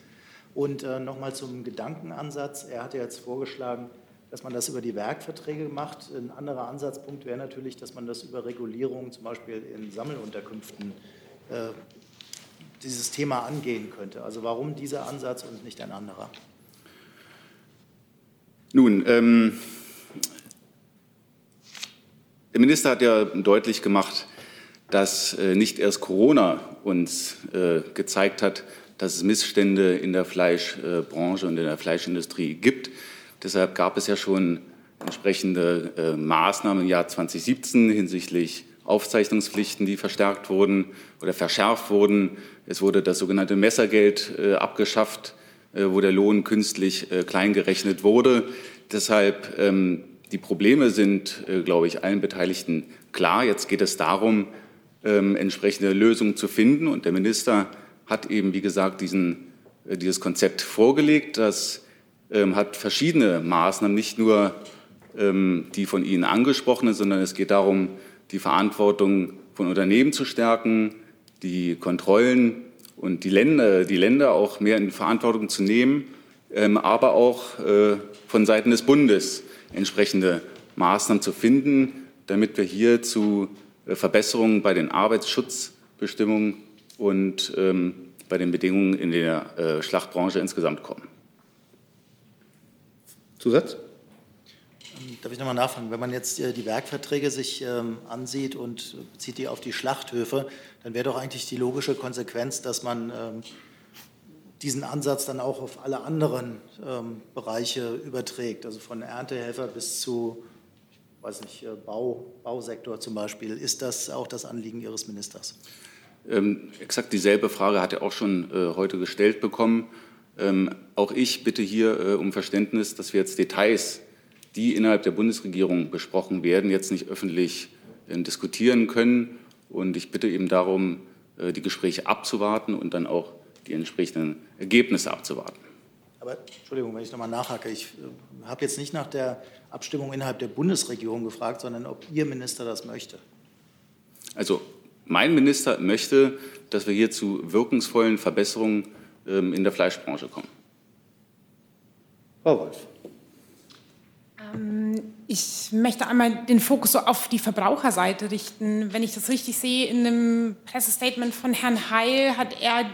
Und äh, nochmal zum Gedankenansatz. Er hat ja jetzt vorgeschlagen, dass man das über die Werkverträge macht. Ein anderer Ansatzpunkt wäre natürlich, dass man das über Regulierung zum Beispiel in Sammelunterkünften äh, dieses Thema angehen könnte. Also warum dieser Ansatz und nicht ein anderer? Nun, ähm, der Minister hat ja deutlich gemacht, dass äh, nicht erst Corona uns äh, gezeigt hat, dass es Missstände in der Fleischbranche und in der Fleischindustrie gibt. Deshalb gab es ja schon entsprechende äh, Maßnahmen im Jahr 2017 hinsichtlich Aufzeichnungspflichten, die verstärkt wurden oder verschärft wurden. Es wurde das sogenannte Messergeld äh, abgeschafft, äh, wo der Lohn künstlich äh, kleingerechnet wurde. Deshalb ähm, die Probleme sind, äh, glaube ich, allen Beteiligten klar. Jetzt geht es darum, ähm, entsprechende Lösungen zu finden. Und der Minister hat eben, wie gesagt, diesen, äh, dieses Konzept vorgelegt. Das ähm, hat verschiedene Maßnahmen, nicht nur ähm, die von Ihnen angesprochene, sondern es geht darum, die Verantwortung von Unternehmen zu stärken, die Kontrollen und die Länder, die Länder auch mehr in Verantwortung zu nehmen, ähm, aber auch äh, von Seiten des Bundes entsprechende Maßnahmen zu finden, damit wir hier zu äh, Verbesserungen bei den Arbeitsschutzbestimmungen und ähm, bei den Bedingungen in der äh, Schlachtbranche insgesamt kommen. Zusatz? Darf ich nochmal nachfragen? Wenn man jetzt äh, die Werkverträge sich ähm, ansieht und bezieht die auf die Schlachthöfe, dann wäre doch eigentlich die logische Konsequenz, dass man ähm, diesen Ansatz dann auch auf alle anderen ähm, Bereiche überträgt, also von Erntehelfer bis zu, weiß nicht, äh, Bau, Bausektor zum Beispiel. Ist das auch das Anliegen Ihres Ministers? Ähm, exakt dieselbe Frage hat er auch schon äh, heute gestellt bekommen. Ähm, auch ich bitte hier äh, um Verständnis, dass wir jetzt Details die innerhalb der Bundesregierung besprochen werden, jetzt nicht öffentlich äh, diskutieren können. Und ich bitte eben darum, äh, die Gespräche abzuwarten und dann auch die entsprechenden Ergebnisse abzuwarten. Aber Entschuldigung, wenn ich nochmal nachhake. Ich äh, habe jetzt nicht nach der Abstimmung innerhalb der Bundesregierung gefragt, sondern ob Ihr Minister das möchte. Also mein Minister möchte, dass wir hier zu wirkungsvollen Verbesserungen ähm, in der Fleischbranche kommen. Frau Wolf. Ähm, ich möchte einmal den Fokus so auf die Verbraucherseite richten. Wenn ich das richtig sehe, in einem Pressestatement von Herrn Heil hat er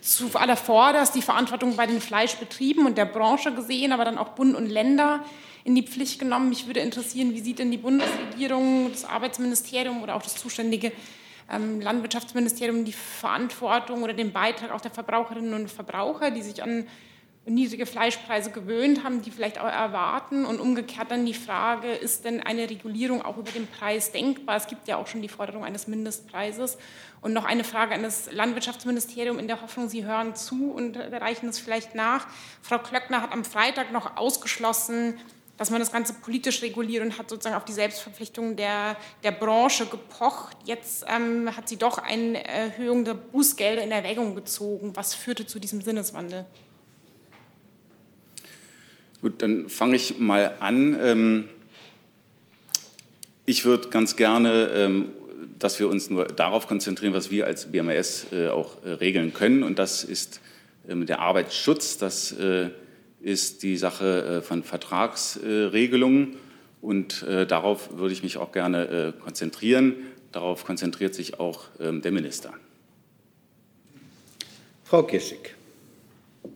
zu allervorderst die Verantwortung bei den Fleischbetrieben und der Branche gesehen, aber dann auch Bund und Länder in die Pflicht genommen. Mich würde interessieren, wie sieht denn die Bundesregierung, das Arbeitsministerium oder auch das zuständige ähm, Landwirtschaftsministerium die Verantwortung oder den Beitrag auch der Verbraucherinnen und Verbraucher, die sich an niedrige Fleischpreise gewöhnt haben, die vielleicht auch erwarten. Und umgekehrt dann die Frage, ist denn eine Regulierung auch über den Preis denkbar? Es gibt ja auch schon die Forderung eines Mindestpreises. Und noch eine Frage an das Landwirtschaftsministerium in der Hoffnung, Sie hören zu und reichen es vielleicht nach. Frau Klöckner hat am Freitag noch ausgeschlossen, dass man das Ganze politisch reguliert und hat sozusagen auf die Selbstverpflichtung der, der Branche gepocht. Jetzt ähm, hat sie doch eine Erhöhung der Bußgelder in Erwägung gezogen. Was führte zu diesem Sinneswandel? Gut, dann fange ich mal an. Ähm, ich würde ganz gerne ähm, dass wir uns nur darauf konzentrieren, was wir als BMAS äh, auch äh, regeln können. Und das ist ähm, der Arbeitsschutz. Das äh, ist die Sache von Vertragsregelungen. Und darauf würde ich mich auch gerne konzentrieren. Darauf konzentriert sich auch der Minister. Frau Kissig.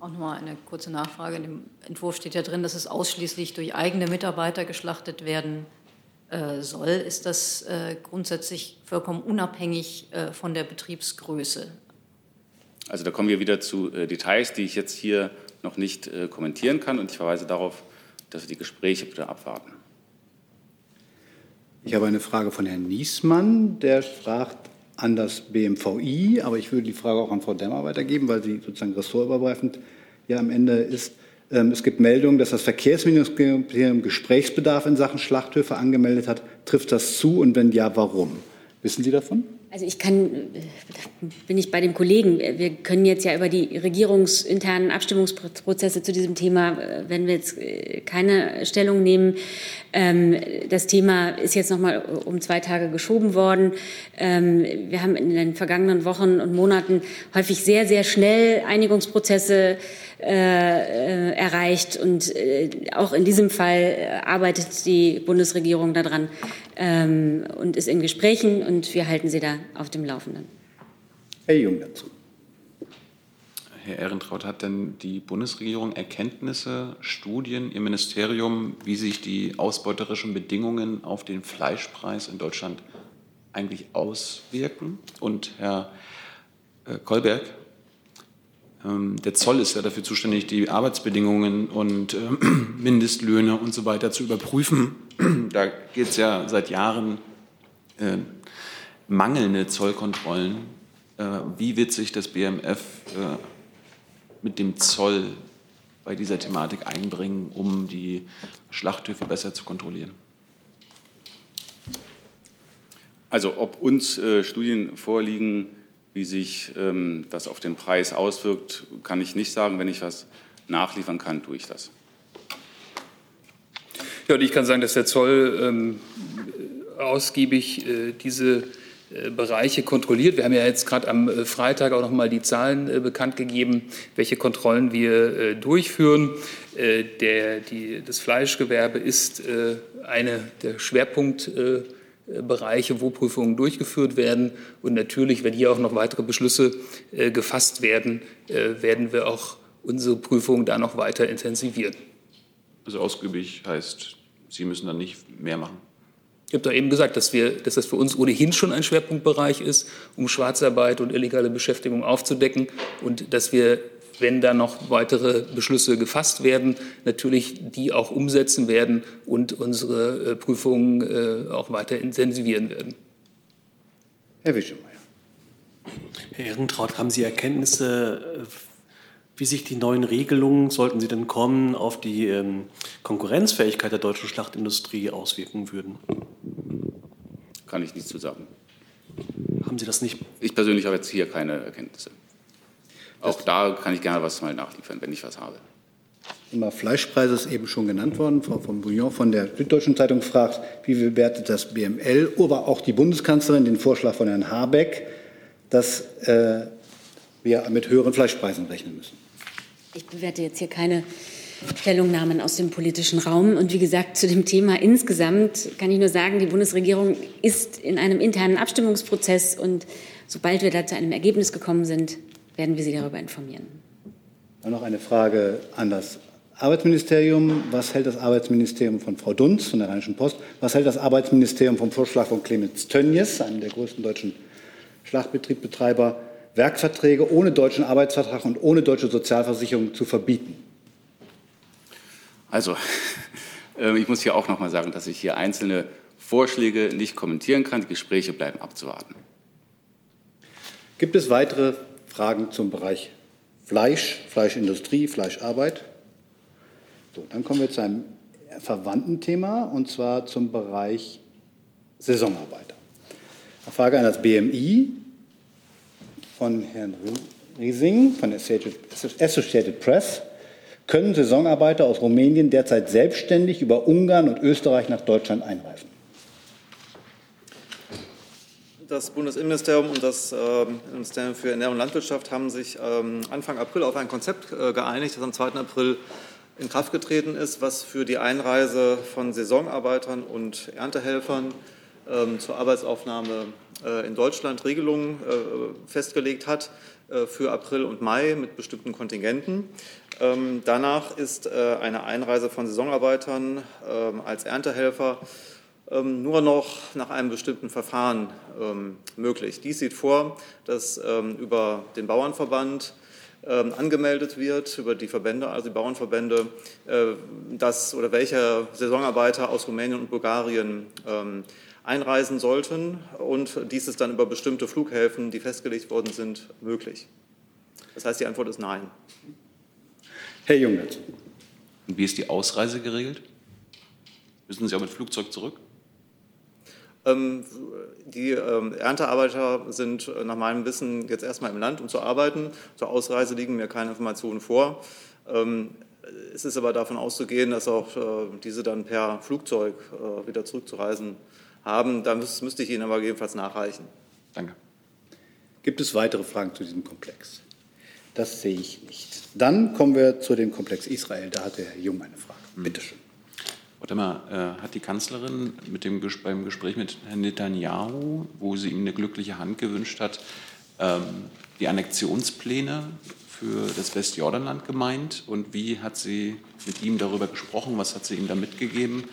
Auch noch mal eine kurze Nachfrage. In dem Entwurf steht ja drin, dass es ausschließlich durch eigene Mitarbeiter geschlachtet werden äh, soll. Ist das äh, grundsätzlich vollkommen unabhängig äh, von der Betriebsgröße? Also da kommen wir wieder zu Details, die ich jetzt hier noch nicht kommentieren kann. Und ich verweise darauf, dass wir die Gespräche bitte abwarten. Ich habe eine Frage von Herrn Niesmann, der fragt, an das BMVI, aber ich würde die Frage auch an Frau Demmer weitergeben, weil sie sozusagen ressortübergreifend ja am Ende ist. Ähm, es gibt Meldungen, dass das Verkehrsministerium Gesprächsbedarf in Sachen Schlachthöfe angemeldet hat. Trifft das zu und wenn ja, warum? Wissen Sie davon? Also ich kann, bin ich bei dem Kollegen. Wir können jetzt ja über die regierungsinternen Abstimmungsprozesse zu diesem Thema, wenn wir jetzt äh, keine Stellung nehmen. Ähm, das Thema ist jetzt noch mal um zwei Tage geschoben worden. Ähm, wir haben in den vergangenen Wochen und Monaten häufig sehr, sehr schnell Einigungsprozesse äh, äh, erreicht. Und äh, auch in diesem Fall äh, arbeitet die Bundesregierung daran ähm, und ist in Gesprächen und wir halten sie da auf dem Laufenden. Herr Jung dazu. Herr Ehrentraut, hat denn die Bundesregierung Erkenntnisse, Studien, Ihr Ministerium, wie sich die ausbeuterischen Bedingungen auf den Fleischpreis in Deutschland eigentlich auswirken? Und Herr Kolberg, ähm, der Zoll ist ja dafür zuständig, die Arbeitsbedingungen und äh, [CLEARS THROAT] Mindestlöhne und so weiter zu überprüfen. [CLEARS THROAT] Da geht es ja seit Jahren äh, mangelnde Zollkontrollen. Äh, wie wird sich das BMF äh, mit dem Zoll bei dieser Thematik einbringen, um die Schlachthöfe besser zu kontrollieren? Also ob uns äh, Studien vorliegen, wie sich ähm, das auf den Preis auswirkt, kann ich nicht sagen. Wenn ich was nachliefern kann, tue ich das. Ja, und ich kann sagen, dass der Zoll ähm, ausgiebig äh, diese äh, Bereiche kontrolliert. Wir haben ja jetzt gerade am äh, Freitag auch noch mal die Zahlen äh, bekannt gegeben, welche Kontrollen wir äh, durchführen. Der, die, das Fleischgewerbe ist eine der Schwerpunkte Bereiche, wo Prüfungen durchgeführt werden. Und natürlich, wenn hier auch noch weitere Beschlüsse äh, gefasst werden, äh, werden wir auch unsere Prüfungen da noch weiter intensivieren. Also ausgiebig heißt, Sie müssen dann nicht mehr machen. Ich habe da eben gesagt, dass, wir, dass das für uns ohnehin schon ein Schwerpunktbereich ist, um Schwarzarbeit und illegale Beschäftigung aufzudecken und dass wir wenn da noch weitere Beschlüsse gefasst werden, natürlich die auch umsetzen werden und unsere äh, Prüfungen äh, auch weiter intensivieren werden. Herr Wischemeyer. Herr Ehrentraut, haben Sie Erkenntnisse, äh, wie sich die neuen Regelungen, sollten sie denn kommen, auf die ähm, Konkurrenzfähigkeit der deutschen Schlachtindustrie auswirken würden? Kann ich nichts zu sagen. Haben Sie das nicht? Ich persönlich habe jetzt hier keine Erkenntnisse. Auch da kann ich gerne was mal nachliefern, wenn ich was habe. Thema Fleischpreise ist eben schon genannt worden. Frau von Bouillon von der Süddeutschen Zeitung fragt, wie bewertet das BML, aber auch die Bundeskanzlerin den Vorschlag von Herrn Habeck, dass äh, wir mit höheren Fleischpreisen rechnen müssen. Ich bewerte jetzt hier keine Stellungnahmen aus dem politischen Raum. Und wie gesagt, zu dem Thema insgesamt kann ich nur sagen, die Bundesregierung ist in einem internen Abstimmungsprozess und sobald wir da zu einem Ergebnis gekommen sind, werden wir Sie darüber informieren. Dann noch eine Frage an das Arbeitsministerium. Was hält das Arbeitsministerium von Frau Dunz von der Rheinischen Post? Was hält das Arbeitsministerium vom Vorschlag von Clemens Tönnies, einem der größten deutschen Schlachtbetriebbetreiber, Werkverträge ohne deutschen Arbeitsvertrag und ohne deutsche Sozialversicherung zu verbieten? Also, [LAUGHS] äh, ich muss hier auch noch mal sagen, dass ich hier einzelne Vorschläge nicht kommentieren kann. Die Gespräche bleiben abzuwarten. Gibt es weitere Fragen zum Bereich Fleisch, Fleischindustrie, Fleischarbeit. So, dann kommen wir zu einem verwandten Thema und zwar zum Bereich Saisonarbeiter. Eine Frage an das BMI von Herrn Riesing von Associated Press. Können Saisonarbeiter aus Rumänien derzeit selbstständig über Ungarn und Österreich nach Deutschland einreisen? Das Bundesinnenministerium und das ähm, Ministerium für Ernährung und Landwirtschaft haben sich ähm, Anfang April auf ein Konzept äh, geeinigt, das am 2. April in Kraft getreten ist, was für die Einreise von Saisonarbeitern und Erntehelfern ähm, zur Arbeitsaufnahme äh, in Deutschland Regelungen äh, festgelegt hat für April und Mai mit bestimmten Kontingenten. Danach ist eine Einreise von Saisonarbeitern als Erntehelfer nur noch nach einem bestimmten Verfahren ähm, möglich. Dies sieht vor, dass ähm, über den Bauernverband angemeldet wird, über die Verbände, also die Bauernverbände, äh, dass oder welche Saisonarbeiter aus Rumänien und Bulgarien einreisen sollten. Und dies ist dann über bestimmte Flughäfen, die festgelegt worden sind, möglich. Das heißt, die Antwort ist nein. Herr Jungert. Und wie ist die Ausreise geregelt? Müssen Sie auch mit Flugzeug zurück? Ähm, die ähm, Erntearbeiter sind äh, nach meinem Wissen jetzt erstmal im Land, um zu arbeiten. Zur Ausreise liegen mir keine Informationen vor. Ähm, es ist aber davon auszugehen, dass auch äh, diese dann per Flugzeug äh, wieder zurückzureisen haben. Da müsste ich Ihnen aber jedenfalls nachreichen. Danke. Gibt es weitere Fragen zu diesem Komplex? Das sehe ich nicht. Dann kommen wir zu dem Komplex Israel. Da hatte Herr Jung eine Frage. Bitte schön. Warte mal, äh, hat die Kanzlerin mit dem, beim Gespräch mit Herrn Netanyahu, wo sie ihm eine glückliche Hand gewünscht hat, ähm, die Annexionspläne für das Westjordanland gemeint? Und wie hat sie mit ihm darüber gesprochen? Was hat sie ihm da mitgegeben?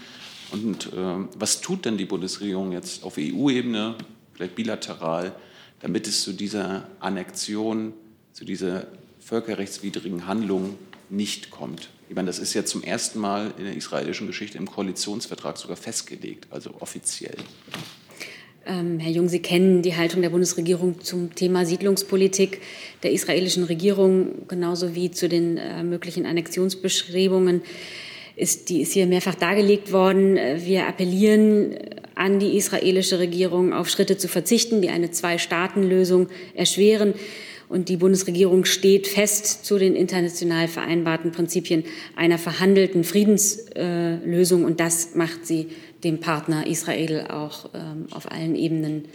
Und äh, was tut denn die Bundesregierung jetzt auf EU-Ebene, vielleicht bilateral, damit es zu dieser Annexion, zu dieser völkerrechtswidrigen Handlung nicht kommt? Ich meine, das ist ja zum ersten Mal in der israelischen Geschichte im Koalitionsvertrag sogar festgelegt, also offiziell. Ähm, Herr Jung, Sie kennen die Haltung der Bundesregierung zum Thema Siedlungspolitik der israelischen Regierung, genauso wie zu den äh, möglichen Annexionsbestrebungen. Ist, die ist hier mehrfach dargelegt worden. Wir appellieren an die israelische Regierung, auf Schritte zu verzichten, die eine Zwei-Staaten-Lösung erschweren. Und die Bundesregierung steht fest zu den international vereinbarten Prinzipien einer verhandelten Friedenslösung. Und das macht sie dem Partner Israel auch ähm, auf allen Ebenen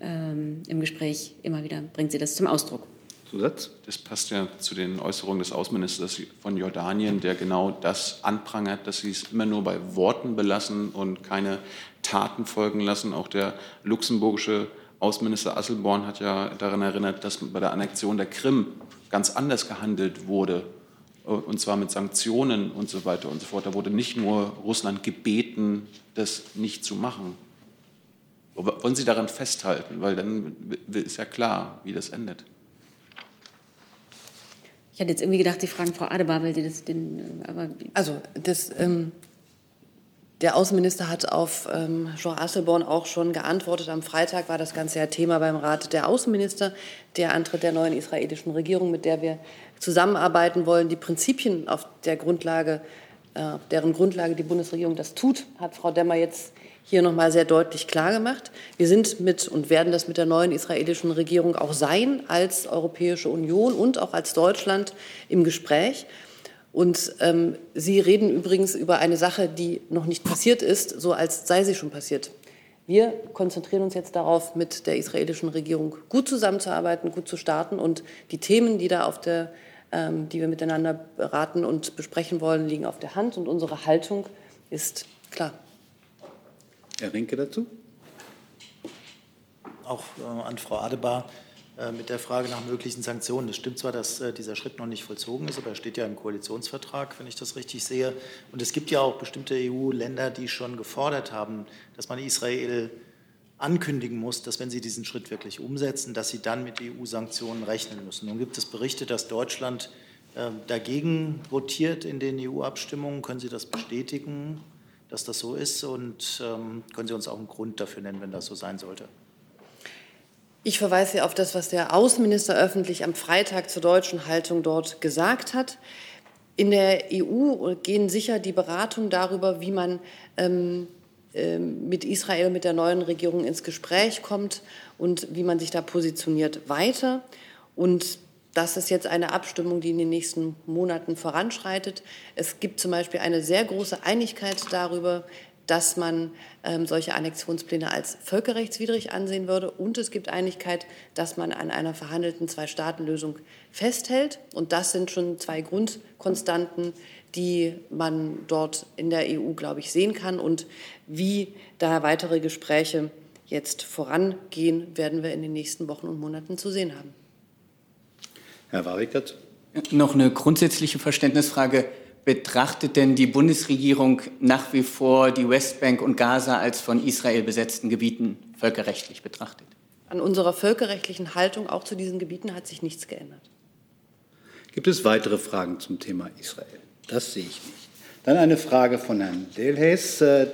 ähm, im Gespräch immer wieder, bringt sie das zum Ausdruck. Zusatz? Das passt ja zu den Äußerungen des Außenministers von Jordanien, der genau das anprangert, dass sie es immer nur bei Worten belassen und keine Taten folgen lassen. Auch der luxemburgische Außenminister Asselborn hat ja daran erinnert, dass bei der Annexion der Krim ganz anders gehandelt wurde, äh, und zwar mit Sanktionen und so weiter und so fort. Da wurde nicht nur Russland gebeten, das nicht zu machen. Wollen Sie daran festhalten? Weil dann ist ja klar, wie das endet. Ich hatte jetzt irgendwie gedacht, Sie fragen Frau Adebar, weil Sie das den. Äh, aber also, das, ähm, der Außenminister hat auf ähm, Jean Asselborn auch schon geantwortet. Am Freitag war das Ganze ja Thema beim Rat der Außenminister, der Antritt der neuen israelischen Regierung, mit der wir zusammenarbeiten wollen. Die Prinzipien, auf der Grundlage, äh, deren Grundlage die Bundesregierung das tut, hat Frau Demmer jetzt hier noch mal sehr deutlich klar gemacht. Wir sind mit und werden das mit der neuen israelischen Regierung auch sein, als Europäische Union und auch als Deutschland im Gespräch. Und ähm, Sie reden übrigens über eine Sache, die noch nicht passiert ist, so als sei sie schon passiert. Wir konzentrieren uns jetzt darauf, mit der israelischen Regierung gut zusammenzuarbeiten, gut zu starten. Und die Themen, die da auf der, ähm, die wir miteinander beraten und besprechen wollen, liegen auf der Hand. Und unsere Haltung ist klar. Herr Rinke dazu? Auch äh, an Frau Adebar. Äh, mit der Frage nach möglichen Sanktionen. Es stimmt zwar, dass äh, dieser Schritt noch nicht vollzogen ist, aber er steht ja im Koalitionsvertrag, wenn ich das richtig sehe. Und es gibt ja auch bestimmte EU-Länder, die schon gefordert haben, dass man Israel ankündigen muss, dass wenn sie diesen Schritt wirklich umsetzen, dass sie dann mit EU-Sanktionen rechnen müssen. Nun gibt es Berichte, dass Deutschland äh, dagegen votiert in den EU-Abstimmungen. Können Sie das bestätigen, dass das so ist? Und ähm, können Sie uns auch einen Grund dafür nennen, wenn das so sein sollte? Ich verweise auf das, was der Außenminister öffentlich am Freitag zur deutschen Haltung dort gesagt hat. In der EU gehen sicher die Beratungen darüber, wie man ähm, äh, mit Israel, mit der neuen Regierung ins Gespräch kommt und wie man sich da positioniert, weiter. Und das ist jetzt eine Abstimmung, die in den nächsten Monaten voranschreitet. Es gibt zum Beispiel eine sehr große Einigkeit darüber, dass man ähm, solche Annexionspläne als völkerrechtswidrig ansehen würde. Und es gibt Einigkeit, dass man an einer verhandelten Zwei-Staaten-Lösung festhält. Und das sind schon zwei Grundkonstanten, die man dort in der EU, glaube ich, sehen kann. Und wie da weitere Gespräche jetzt vorangehen, werden wir in den nächsten Wochen und Monaten zu sehen haben. Herr Warwick dazu. Noch eine grundsätzliche Verständnisfrage. Betrachtet denn die Bundesregierung nach wie vor die Westbank und Gaza als von Israel besetzten Gebieten völkerrechtlich betrachtet? An unserer völkerrechtlichen Haltung auch zu diesen Gebieten hat sich nichts geändert. Gibt es weitere Fragen zum Thema Israel? Das sehe ich nicht. Dann eine Frage von Herrn Delhaes. Äh,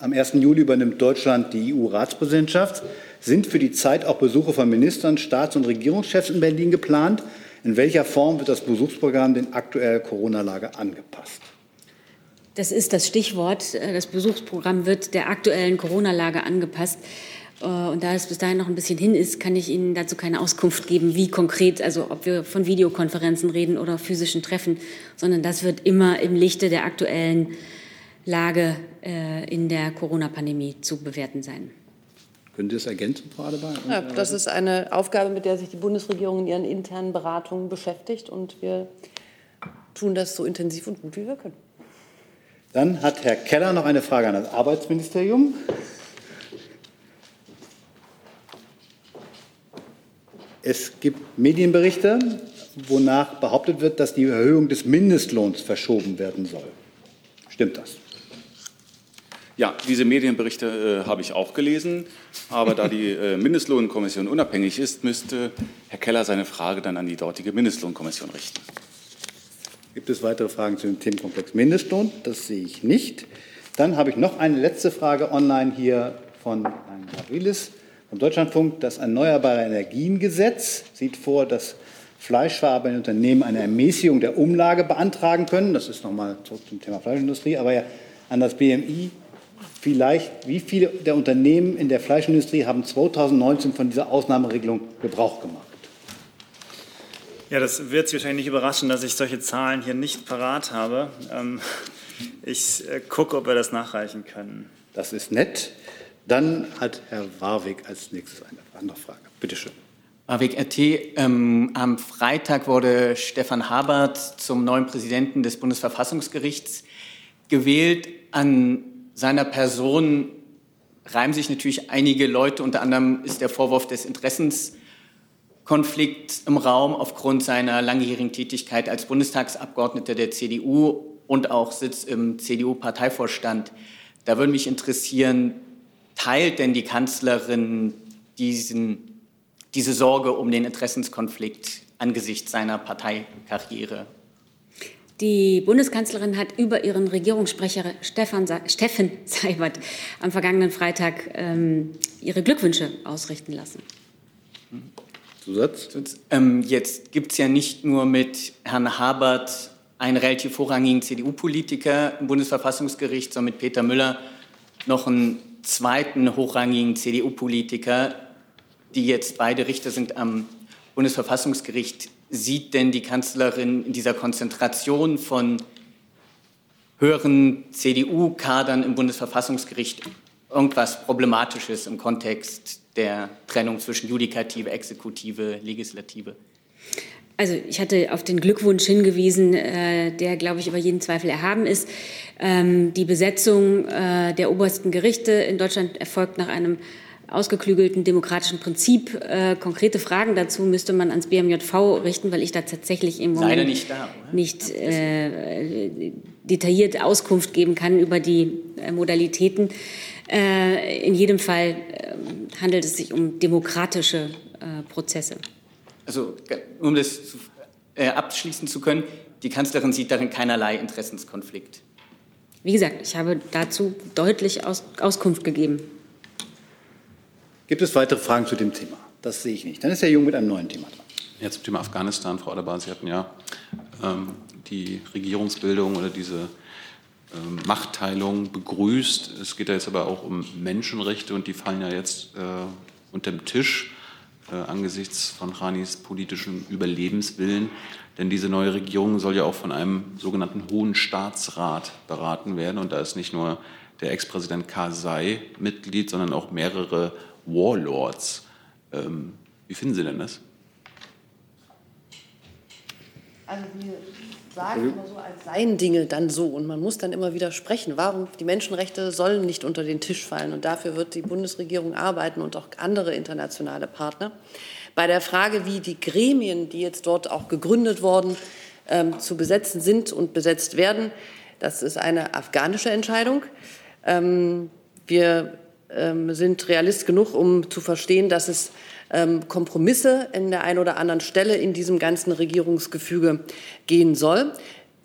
am 1. Juli übernimmt Deutschland die EU-Ratspräsidentschaft. Sind für die Zeit auch Besuche von Ministern, Staats- und Regierungschefs in Berlin geplant? In welcher Form wird das Besuchsprogramm den aktuellen Corona-Lage angepasst? Das ist das Stichwort. Das Besuchsprogramm wird der aktuellen Corona-Lage angepasst. Äh, und da es bis dahin noch ein bisschen hin ist, kann ich Ihnen dazu keine Auskunft geben, wie konkret, also ob wir von Videokonferenzen reden oder physischen Treffen, sondern das wird immer im Lichte der aktuellen Lage äh, in der Corona-Pandemie zu bewerten sein. Können Sie das ergänzen, Frau Adebar? Ja, das ist eine Aufgabe, mit der sich die Bundesregierung in ihren internen Beratungen beschäftigt. Und wir tun das so intensiv und gut, wie wir können. Dann hat Herr Keller noch eine Frage an das Arbeitsministerium. Es gibt Medienberichte, wonach behauptet wird, dass die Erhöhung des Mindestlohns verschoben werden soll. Stimmt das? Ja, diese Medienberichte äh, habe ich auch gelesen. Aber da die äh, Mindestlohnkommission unabhängig ist, müsste Herr Keller seine Frage dann an die dortige Mindestlohnkommission richten. Gibt es weitere Fragen zu dem Themenkomplex Mindestlohn? Das sehe ich nicht. Dann habe ich noch eine letzte Frage online hier von Herrn Gavrilis vom Deutschlandfunk. Das Erneuerbare Energiengesetz sieht vor, dass fleischverarbeitende Unternehmen eine Ermäßigung der Umlage beantragen können. Das ist nochmal zurück zum Thema Fleischindustrie. Aber ja, an das BMI vielleicht, wie viele der Unternehmen in der Fleischindustrie haben 2019 von dieser Ausnahmeregelung Gebrauch gemacht? Ja, das wird Sie wahrscheinlich nicht überraschen, dass ich solche Zahlen hier nicht parat habe. Ähm, ich äh, gucke, ob wir das nachreichen können. Das ist nett. Dann hat Herr Warwick als nächstes eine andere Frage. Bitte schön. Warwick RT. Ähm, am Freitag wurde Stefan Habert zum neuen Präsidenten des Bundesverfassungsgerichts gewählt. An seiner Person reimen sich natürlich einige Leute. Unter anderem ist der Vorwurf des Interessenskonflikts im Raum aufgrund seiner langjährigen Tätigkeit als Bundestagsabgeordneter der CDU und auch Sitz im CDU-Parteivorstand. Da würde mich interessieren, teilt denn die Kanzlerin diesen, diese Sorge um den Interessenskonflikt angesichts seiner Parteikarriere? Die Bundeskanzlerin hat über ihren Regierungssprecher Stefan, Steffen [LAUGHS] Seibert am vergangenen Freitag ähm, ihre Glückwünsche ausrichten lassen. Zusatz? Ähm, jetzt gibt es ja nicht nur mit Herrn Habert einen relativ vorrangigen CDU-Politiker im Bundesverfassungsgericht, sondern mit Peter Müller noch einen zweiten hochrangigen CDU-Politiker, die jetzt beide Richter sind am Bundesverfassungsgericht sieht denn die Kanzlerin in dieser Konzentration von höheren CDU-Kadern im Bundesverfassungsgericht irgendwas Problematisches im Kontext der Trennung zwischen Judikative, Exekutive, Legislative? Also ich hatte auf den Glückwunsch hingewiesen, äh, der, glaube ich, über jeden Zweifel erhaben ist. Ähm, die Besetzung äh, der obersten Gerichte in Deutschland erfolgt nach einem ausgeklügelten demokratischen Prinzip. Äh, konkrete Fragen dazu müsste man ans BMJV richten, weil ich da tatsächlich im Moment nicht, da, nicht äh, detailliert Auskunft geben kann über die äh, Modalitäten. Äh, in jedem Fall ähm, handelt es sich um demokratische äh, Prozesse. Also um das äh, abschließen zu können, die Kanzlerin sieht darin keinerlei Interessenskonflikt. Wie gesagt, ich habe dazu deutlich Aus Auskunft gegeben. Gibt es weitere Fragen zu dem Thema? Das sehe ich nicht. Dann ist Herr Jung mit einem neuen Thema dran. Ja, zum Thema Afghanistan, Frau Adebar, Sie hatten ja ähm, die Regierungsbildung oder diese ähm, Machtteilung begrüßt. Es geht ja jetzt aber auch um Menschenrechte und die fallen ja jetzt äh, unter dem Tisch äh, angesichts von Ranis politischen Überlebenswillen. Denn diese neue Regierung soll ja auch von einem sogenannten Hohen Staatsrat beraten werden. Und da ist nicht nur der Ex-Präsident Karzai Mitglied, sondern auch mehrere Warlords. Ähm, wie finden Sie denn das? Also wir sagen immer so, als seien Dinge dann so und man muss dann immer widersprechen. Warum die Menschenrechte sollen nicht unter den Tisch fallen und dafür wird die Bundesregierung arbeiten und auch andere internationale Partner. Bei der Frage, wie die Gremien, die jetzt dort auch gegründet worden, ähm, zu besetzen sind und besetzt werden, das ist eine afghanische Entscheidung. Ähm, wir sind realist genug, um zu verstehen, dass es ähm, Kompromisse in der einen oder anderen Stelle in diesem ganzen Regierungsgefüge gehen soll.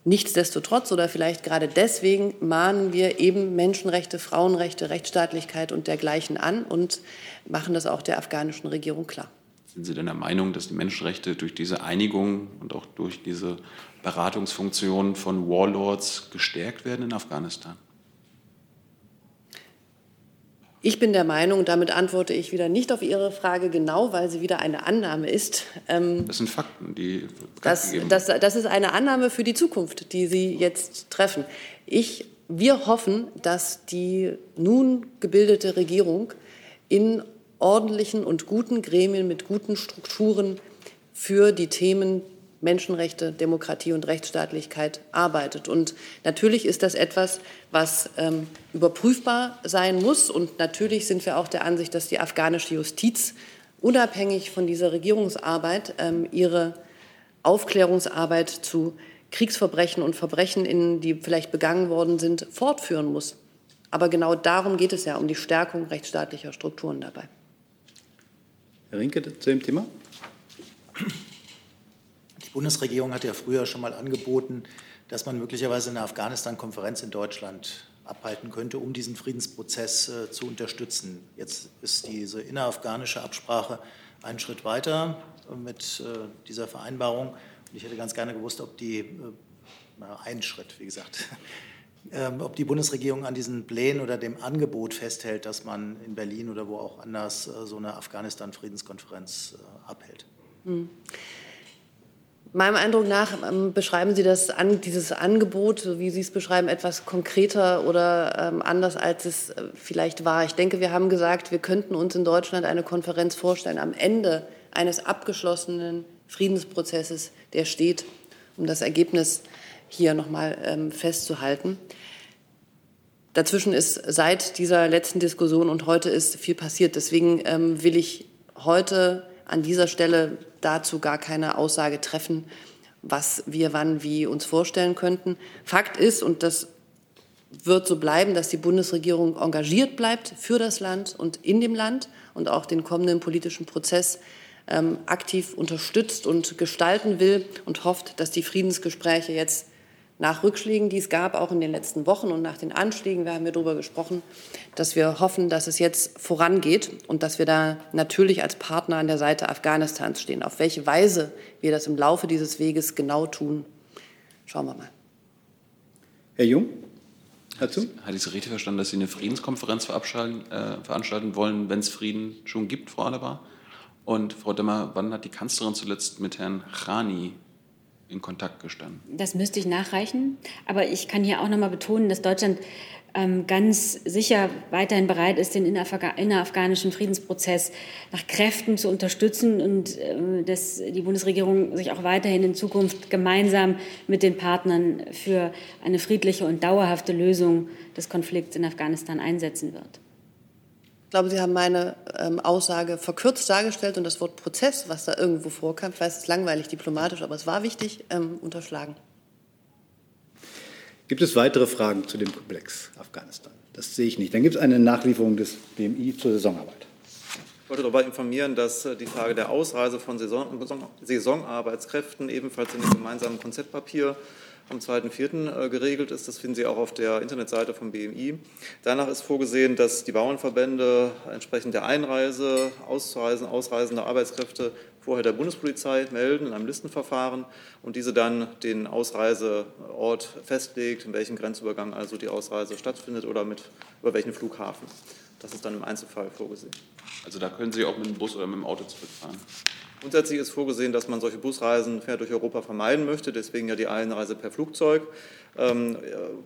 Nichtsdestotrotz oder vielleicht gerade deswegen mahnen wir eben Menschenrechte, Frauenrechte, Rechtsstaatlichkeit und dergleichen an und machen das auch der afghanischen Regierung klar. Sind Sie denn der Meinung, dass die Menschenrechte durch diese Einigung und auch durch diese Beratungsfunktion von Warlords gestärkt werden in Afghanistan? Ich bin der Meinung, damit antworte ich wieder nicht auf Ihre Frage genau, weil sie wieder eine Annahme ist. Ähm, das sind Fakten, die das, das, das ist eine Annahme für die Zukunft, die Sie jetzt treffen. Ich, wir hoffen, dass die nun gebildete Regierung in ordentlichen und guten Gremien mit guten Strukturen für die Themen Menschenrechte, Demokratie und Rechtsstaatlichkeit arbeitet. Und natürlich ist das etwas, was ähm, überprüfbar sein muss. Und natürlich sind wir auch der Ansicht, dass die afghanische Justiz unabhängig von dieser Regierungsarbeit ähm, ihre Aufklärungsarbeit zu Kriegsverbrechen und Verbrechen, in, die vielleicht begangen worden sind, fortführen muss. Aber genau darum geht es ja, um die Stärkung rechtsstaatlicher Strukturen dabei. Herr Rinke zu dem Thema. Bundesregierung hat ja früher schon mal angeboten, dass man möglicherweise eine Afghanistan-Konferenz in Deutschland abhalten könnte, um diesen Friedensprozess äh, zu unterstützen. Jetzt ist diese innerafghanische Absprache einen Schritt weiter äh, mit äh, dieser Vereinbarung. Und ich hätte ganz gerne gewusst, ob die, äh, na, Schritt, wie gesagt, [LAUGHS] ähm, ob die Bundesregierung an diesen Plänen oder dem Angebot festhält, dass man in Berlin oder wo auch anders äh, so eine Afghanistan-Friedenskonferenz äh, abhält. Hm. Meinem Eindruck nach ähm, beschreiben Sie das an, dieses Angebot, so wie Sie es beschreiben, etwas konkreter oder ähm, anders, als es äh, vielleicht war. Ich denke, wir haben gesagt, wir könnten uns in Deutschland eine Konferenz vorstellen am Ende eines abgeschlossenen Friedensprozesses, der steht, um das Ergebnis hier nochmal ähm, festzuhalten. Dazwischen ist seit dieser letzten Diskussion und heute ist viel passiert. Deswegen ähm, will ich heute an dieser Stelle dazu gar keine Aussage treffen, was wir wann wie uns vorstellen könnten. Fakt ist, und das wird so bleiben, dass die Bundesregierung engagiert bleibt für das Land und in dem Land und auch den kommenden politischen Prozess ähm, aktiv unterstützt und gestalten will und hofft, dass die Friedensgespräche jetzt nach Rückschlägen, die es gab, auch in den letzten Wochen und nach den Anschlägen, wir haben ja darüber gesprochen, dass wir hoffen, dass es jetzt vorangeht und dass wir da natürlich als Partner an der Seite Afghanistans stehen. Auf welche Weise wir das im Laufe dieses Weges genau tun, schauen wir mal. Herr Jung, dazu? Hatte ich es richtig verstanden, dass Sie eine Friedenskonferenz äh, veranstalten wollen, wenn es Frieden schon gibt, Frau Alebar? Und Frau Demmer, wann hat die Kanzlerin zuletzt mit Herrn Rani in Kontakt gestanden? Das müsste ich nachreichen. Aber ich kann hier auch noch mal betonen, dass Deutschland ähm, ganz sicher weiterhin bereit ist, den innerafghanischen Friedensprozess nach Kräften zu unterstützen und äh, dass die Bundesregierung sich auch weiterhin in Zukunft gemeinsam mit den Partnern für eine friedliche und dauerhafte Lösung des Konflikts in Afghanistan einsetzen wird glaube, Sie haben meine ähm, Aussage verkürzt dargestellt und das Wort Prozess, was da irgendwo vorkam, ich weiß, es ist langweilig diplomatisch, aber es war wichtig, ähm, unterschlagen. Gibt es weitere Fragen zu dem Komplex Afghanistan? Das sehe ich nicht. Dann gibt es eine Nachlieferung des BMI zur Saisonarbeit. Ich wollte darüber informieren, dass äh, die Frage der Ausreise von Saison, Saisonarbeitskräften ebenfalls in dem gemeinsamen Konzeptpapier am 2.4. Äh, geregelt ist. Das finden Sie auch auf der Internetseite vom BMI. Danach ist vorgesehen, dass die Bauernverbände entsprechend der Einreise, Ausreisen, ausreisende Arbeitskräfte vorher der Bundespolizei melden in einem Listenverfahren und diese dann den Ausreiseort festlegt, in welchem Grenzübergang also die Ausreise stattfindet oder mit, über welchen Flughafen. Das ist dann im Einzelfall vorgesehen. Also da können Sie auch mit dem Bus oder mit dem Auto zurückfahren. Grundsätzlich ist vorgesehen, dass man solche Busreisen durch Europa vermeiden möchte, deswegen ja die Einreise per Flugzeug. Ähm,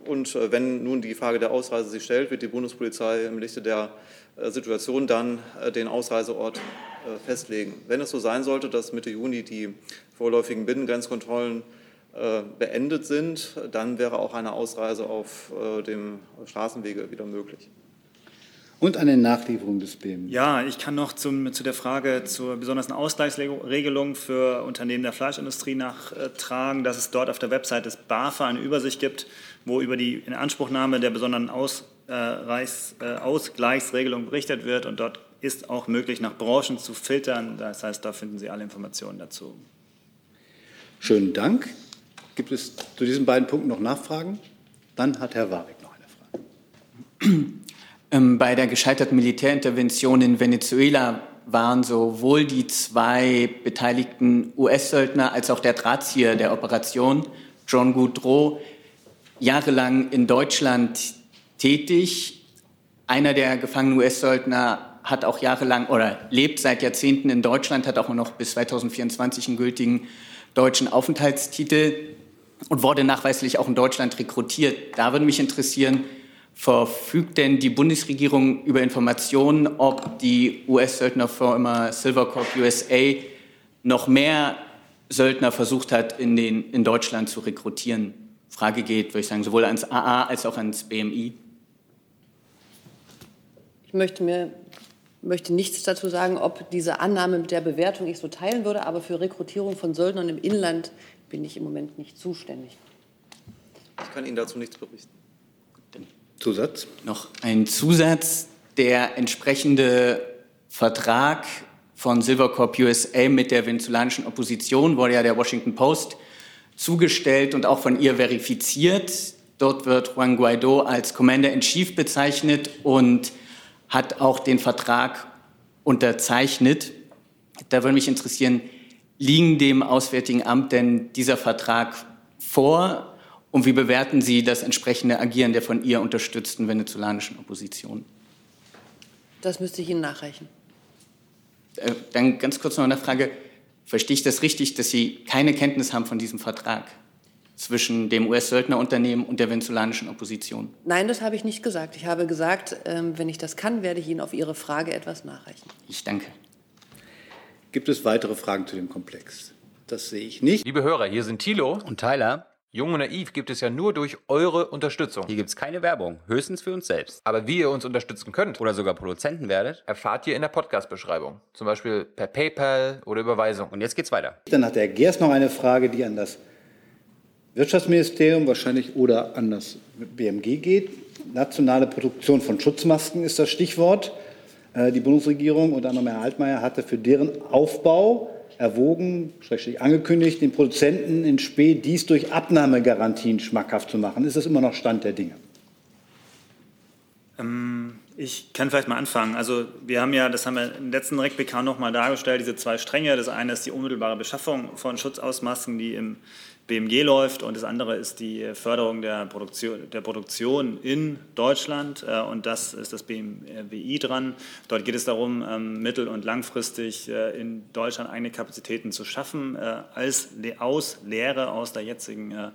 und äh, wenn nun die Frage der Ausreise sich stellt, wird die Bundespolizei im Lichte der äh, Situation dann äh, den Ausreiseort festlegen. Wenn es so sein sollte, dass Mitte Juni die vorläufigen Binnengrenzkontrollen beendet sind, dann wäre auch eine Ausreise auf dem Straßenwege wieder möglich und eine Nachlieferung des BMI. Ja, ich kann noch zum, zu der Frage zur besonderen Ausgleichsregelung für Unternehmen der Fleischindustrie nachtragen, dass es dort auf der Website des BAFA eine Übersicht gibt, wo über die Inanspruchnahme der besonderen Ausreichs, äh, Ausgleichsregelung berichtet wird. Und dort ist auch möglich, nach Branchen zu filtern. Das heißt, da finden Sie alle Informationen dazu. Schönen Dank. Gibt es zu diesen beiden Punkten noch Nachfragen? Dann hat Herr Warwick noch eine Frage. Ähm, bei der gescheiterten Militärintervention in Venezuela waren sowohl die zwei beteiligten US-Söldner als auch der Drahtzieher der Operation, John Goudreau, jahrelang in Deutschland tätig. Einer der gefangenen US-Söldner hat auch jahrelang oder lebt seit Jahrzehnten in Deutschland, hat auch noch bis 2024 einen gültigen deutschen Aufenthaltstitel und wurde nachweislich auch in Deutschland rekrutiert. Da würde mich interessieren, Verfügt denn die Bundesregierung über Informationen, ob die US-Söldnerfirma Silvercorp USA noch mehr Söldner versucht hat, in, den, in Deutschland zu rekrutieren? Frage geht, würde ich sagen, sowohl ans AA als auch ans BMI. Ich möchte mir möchte nichts dazu sagen, ob diese Annahme mit der Bewertung ich so teilen würde, aber für Rekrutierung von Söldnern im Inland bin ich im Moment nicht zuständig. Ich kann Ihnen dazu nichts berichten. Zusatz? Noch ein Zusatz. Der entsprechende Vertrag von Silvercorp USA mit der venezolanischen Opposition wurde ja der Washington Post zugestellt und auch von ihr verifiziert. Dort wird Juan Guaido als Commander in Chief bezeichnet und hat auch den Vertrag unterzeichnet. Da würde mich interessieren, liegen dem Auswärtigen Amt denn dieser Vertrag vor und wie bewerten Sie das entsprechende Agieren der von ihr unterstützten venezolanischen Opposition? Das müsste ich Ihnen nachreichen. Äh, dann ganz kurz noch eine Frage. Verstehe ich das richtig, dass Sie keine Kenntnis haben von diesem Vertrag zwischen dem US-Söldnerunternehmen und der venezolanischen Opposition? Nein, das habe ich nicht gesagt. Ich habe gesagt, ähm, wenn ich das kann, werde ich Ihnen auf Ihre Frage etwas nachreichen. Ich danke. Gibt es weitere Fragen zu dem Komplex? Das sehe ich nicht. Liebe Hörer, hier sind Thilo und Tyler. Jung und Naiv gibt es ja nur durch eure Unterstützung. Hier gibt es keine Werbung, höchstens für uns selbst. Aber wie ihr uns unterstützen könnt oder sogar Produzenten werdet, erfahrt ihr in der Podcast-Beschreibung. Zum Beispiel per PayPal oder Überweisung. Und jetzt geht's weiter. Dann hat der Gers noch eine Frage, die an das Wirtschaftsministerium wahrscheinlich oder an das BMG geht. Nationale Produktion von Schutzmasken ist das Stichwort. Äh, die Bundesregierung unter anderem Herr Altmaier hatte für deren Aufbau erwogen, angekündigt, den Produzenten in Spee dies durch Abnahmegarantien schmackhaft zu machen. Ist das immer noch Stand der Dinge? Ähm, ich kann vielleicht mal anfangen. Also wir haben ja, das haben wir im letzten RecBK noch mal dargestellt, diese zwei Stränge. Das eine ist die unmittelbare Beschaffung von Schutzausmasken, die im BMG läuft und das andere ist die Förderung der Produktion, der Produktion in Deutschland äh, und das ist das BMWI dran. Dort geht es darum, ähm, mittel- und langfristig äh, in Deutschland eigene Kapazitäten zu schaffen, äh, als aus Lehre aus der jetzigen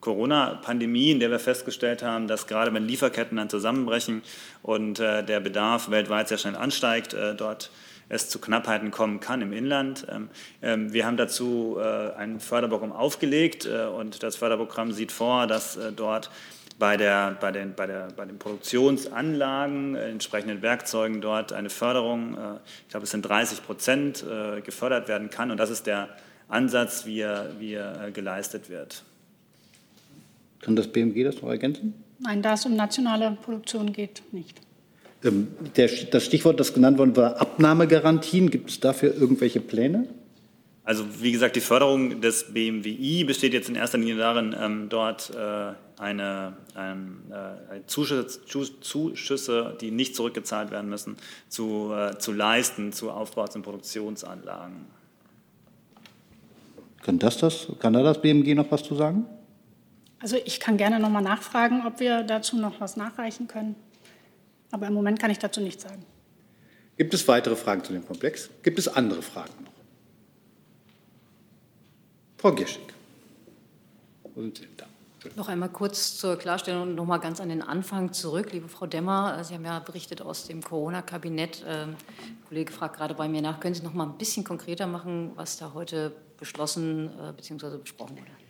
Corona-Pandemie, in der wir festgestellt haben, dass gerade wenn Lieferketten dann zusammenbrechen und der Bedarf weltweit sehr schnell ansteigt, dort es zu Knappheiten kommen kann im Inland. Ähm, ähm, wir haben dazu äh, ein Förderprogramm aufgelegt äh, und das Förderprogramm sieht vor, dass äh, dort bei, der, bei, den, bei, der, bei den Produktionsanlagen, entsprechenden Werkzeugen dort eine Förderung, ich glaube es sind 30 Prozent, gefördert werden kann. Und das ist der Ansatz, wie er, wie er geleistet wird. Kann das BMG das noch ergänzen? Nein, da es um nationale Produktion geht, nicht. Ähm, der, das Stichwort, das genannt worden war, Abnahmegarantien. Gibt es dafür irgendwelche Pläne? Also wie gesagt, die Förderung des BMWI besteht jetzt in erster Linie darin, ähm, dort äh, eine, ein, äh, Zuschüsse, Zuschüsse, die nicht zurückgezahlt werden müssen, zu, äh, zu leisten zu Aufbaus- und Produktionsanlagen. Kann, das das, kann da das BMG noch was zu sagen? Also ich kann gerne noch mal nachfragen, ob wir dazu noch was nachreichen können. Aber im Moment kann ich dazu nichts sagen. Gibt es weitere Fragen zu dem Komplex? Gibt es andere Fragen noch? Frau Gierschig. Noch einmal kurz zur Klarstellung und noch mal ganz an den Anfang zurück. Liebe Frau Demmer, Sie haben ja berichtet aus dem Corona-Kabinett. Ähm, der Kollege fragt gerade bei mir nach. Können Sie noch mal ein bisschen konkreter machen, was da heute beschlossen äh, bzw. besprochen wurde?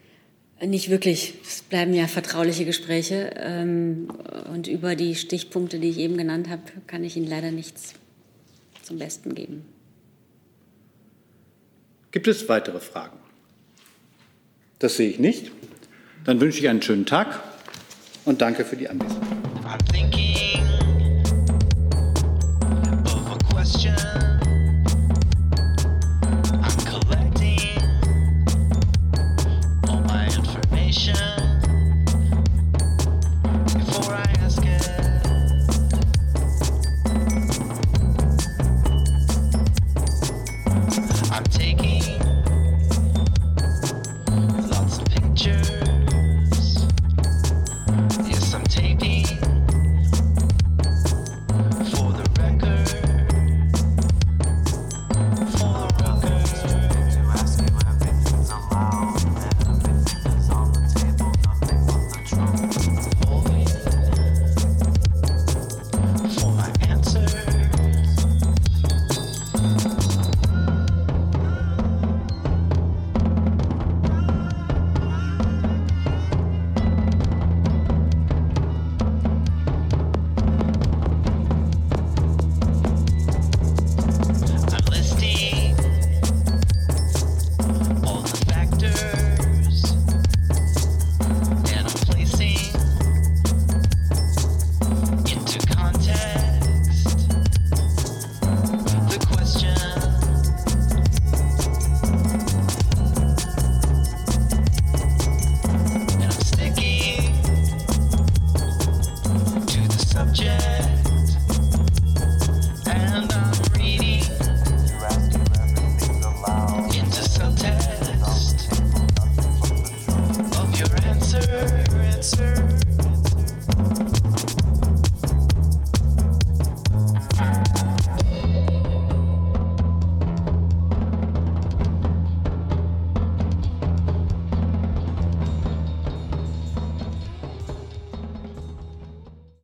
Nicht wirklich. Es bleiben ja vertrauliche Gespräche. Ähm, und über die Stichpunkte, die ich eben genannt habe, kann ich Ihnen leider nichts zum Besten geben. Gibt es weitere Fragen? Das sehe ich nicht. Dann wünsche ich einen schönen Tag und danke für die Anwesenheit.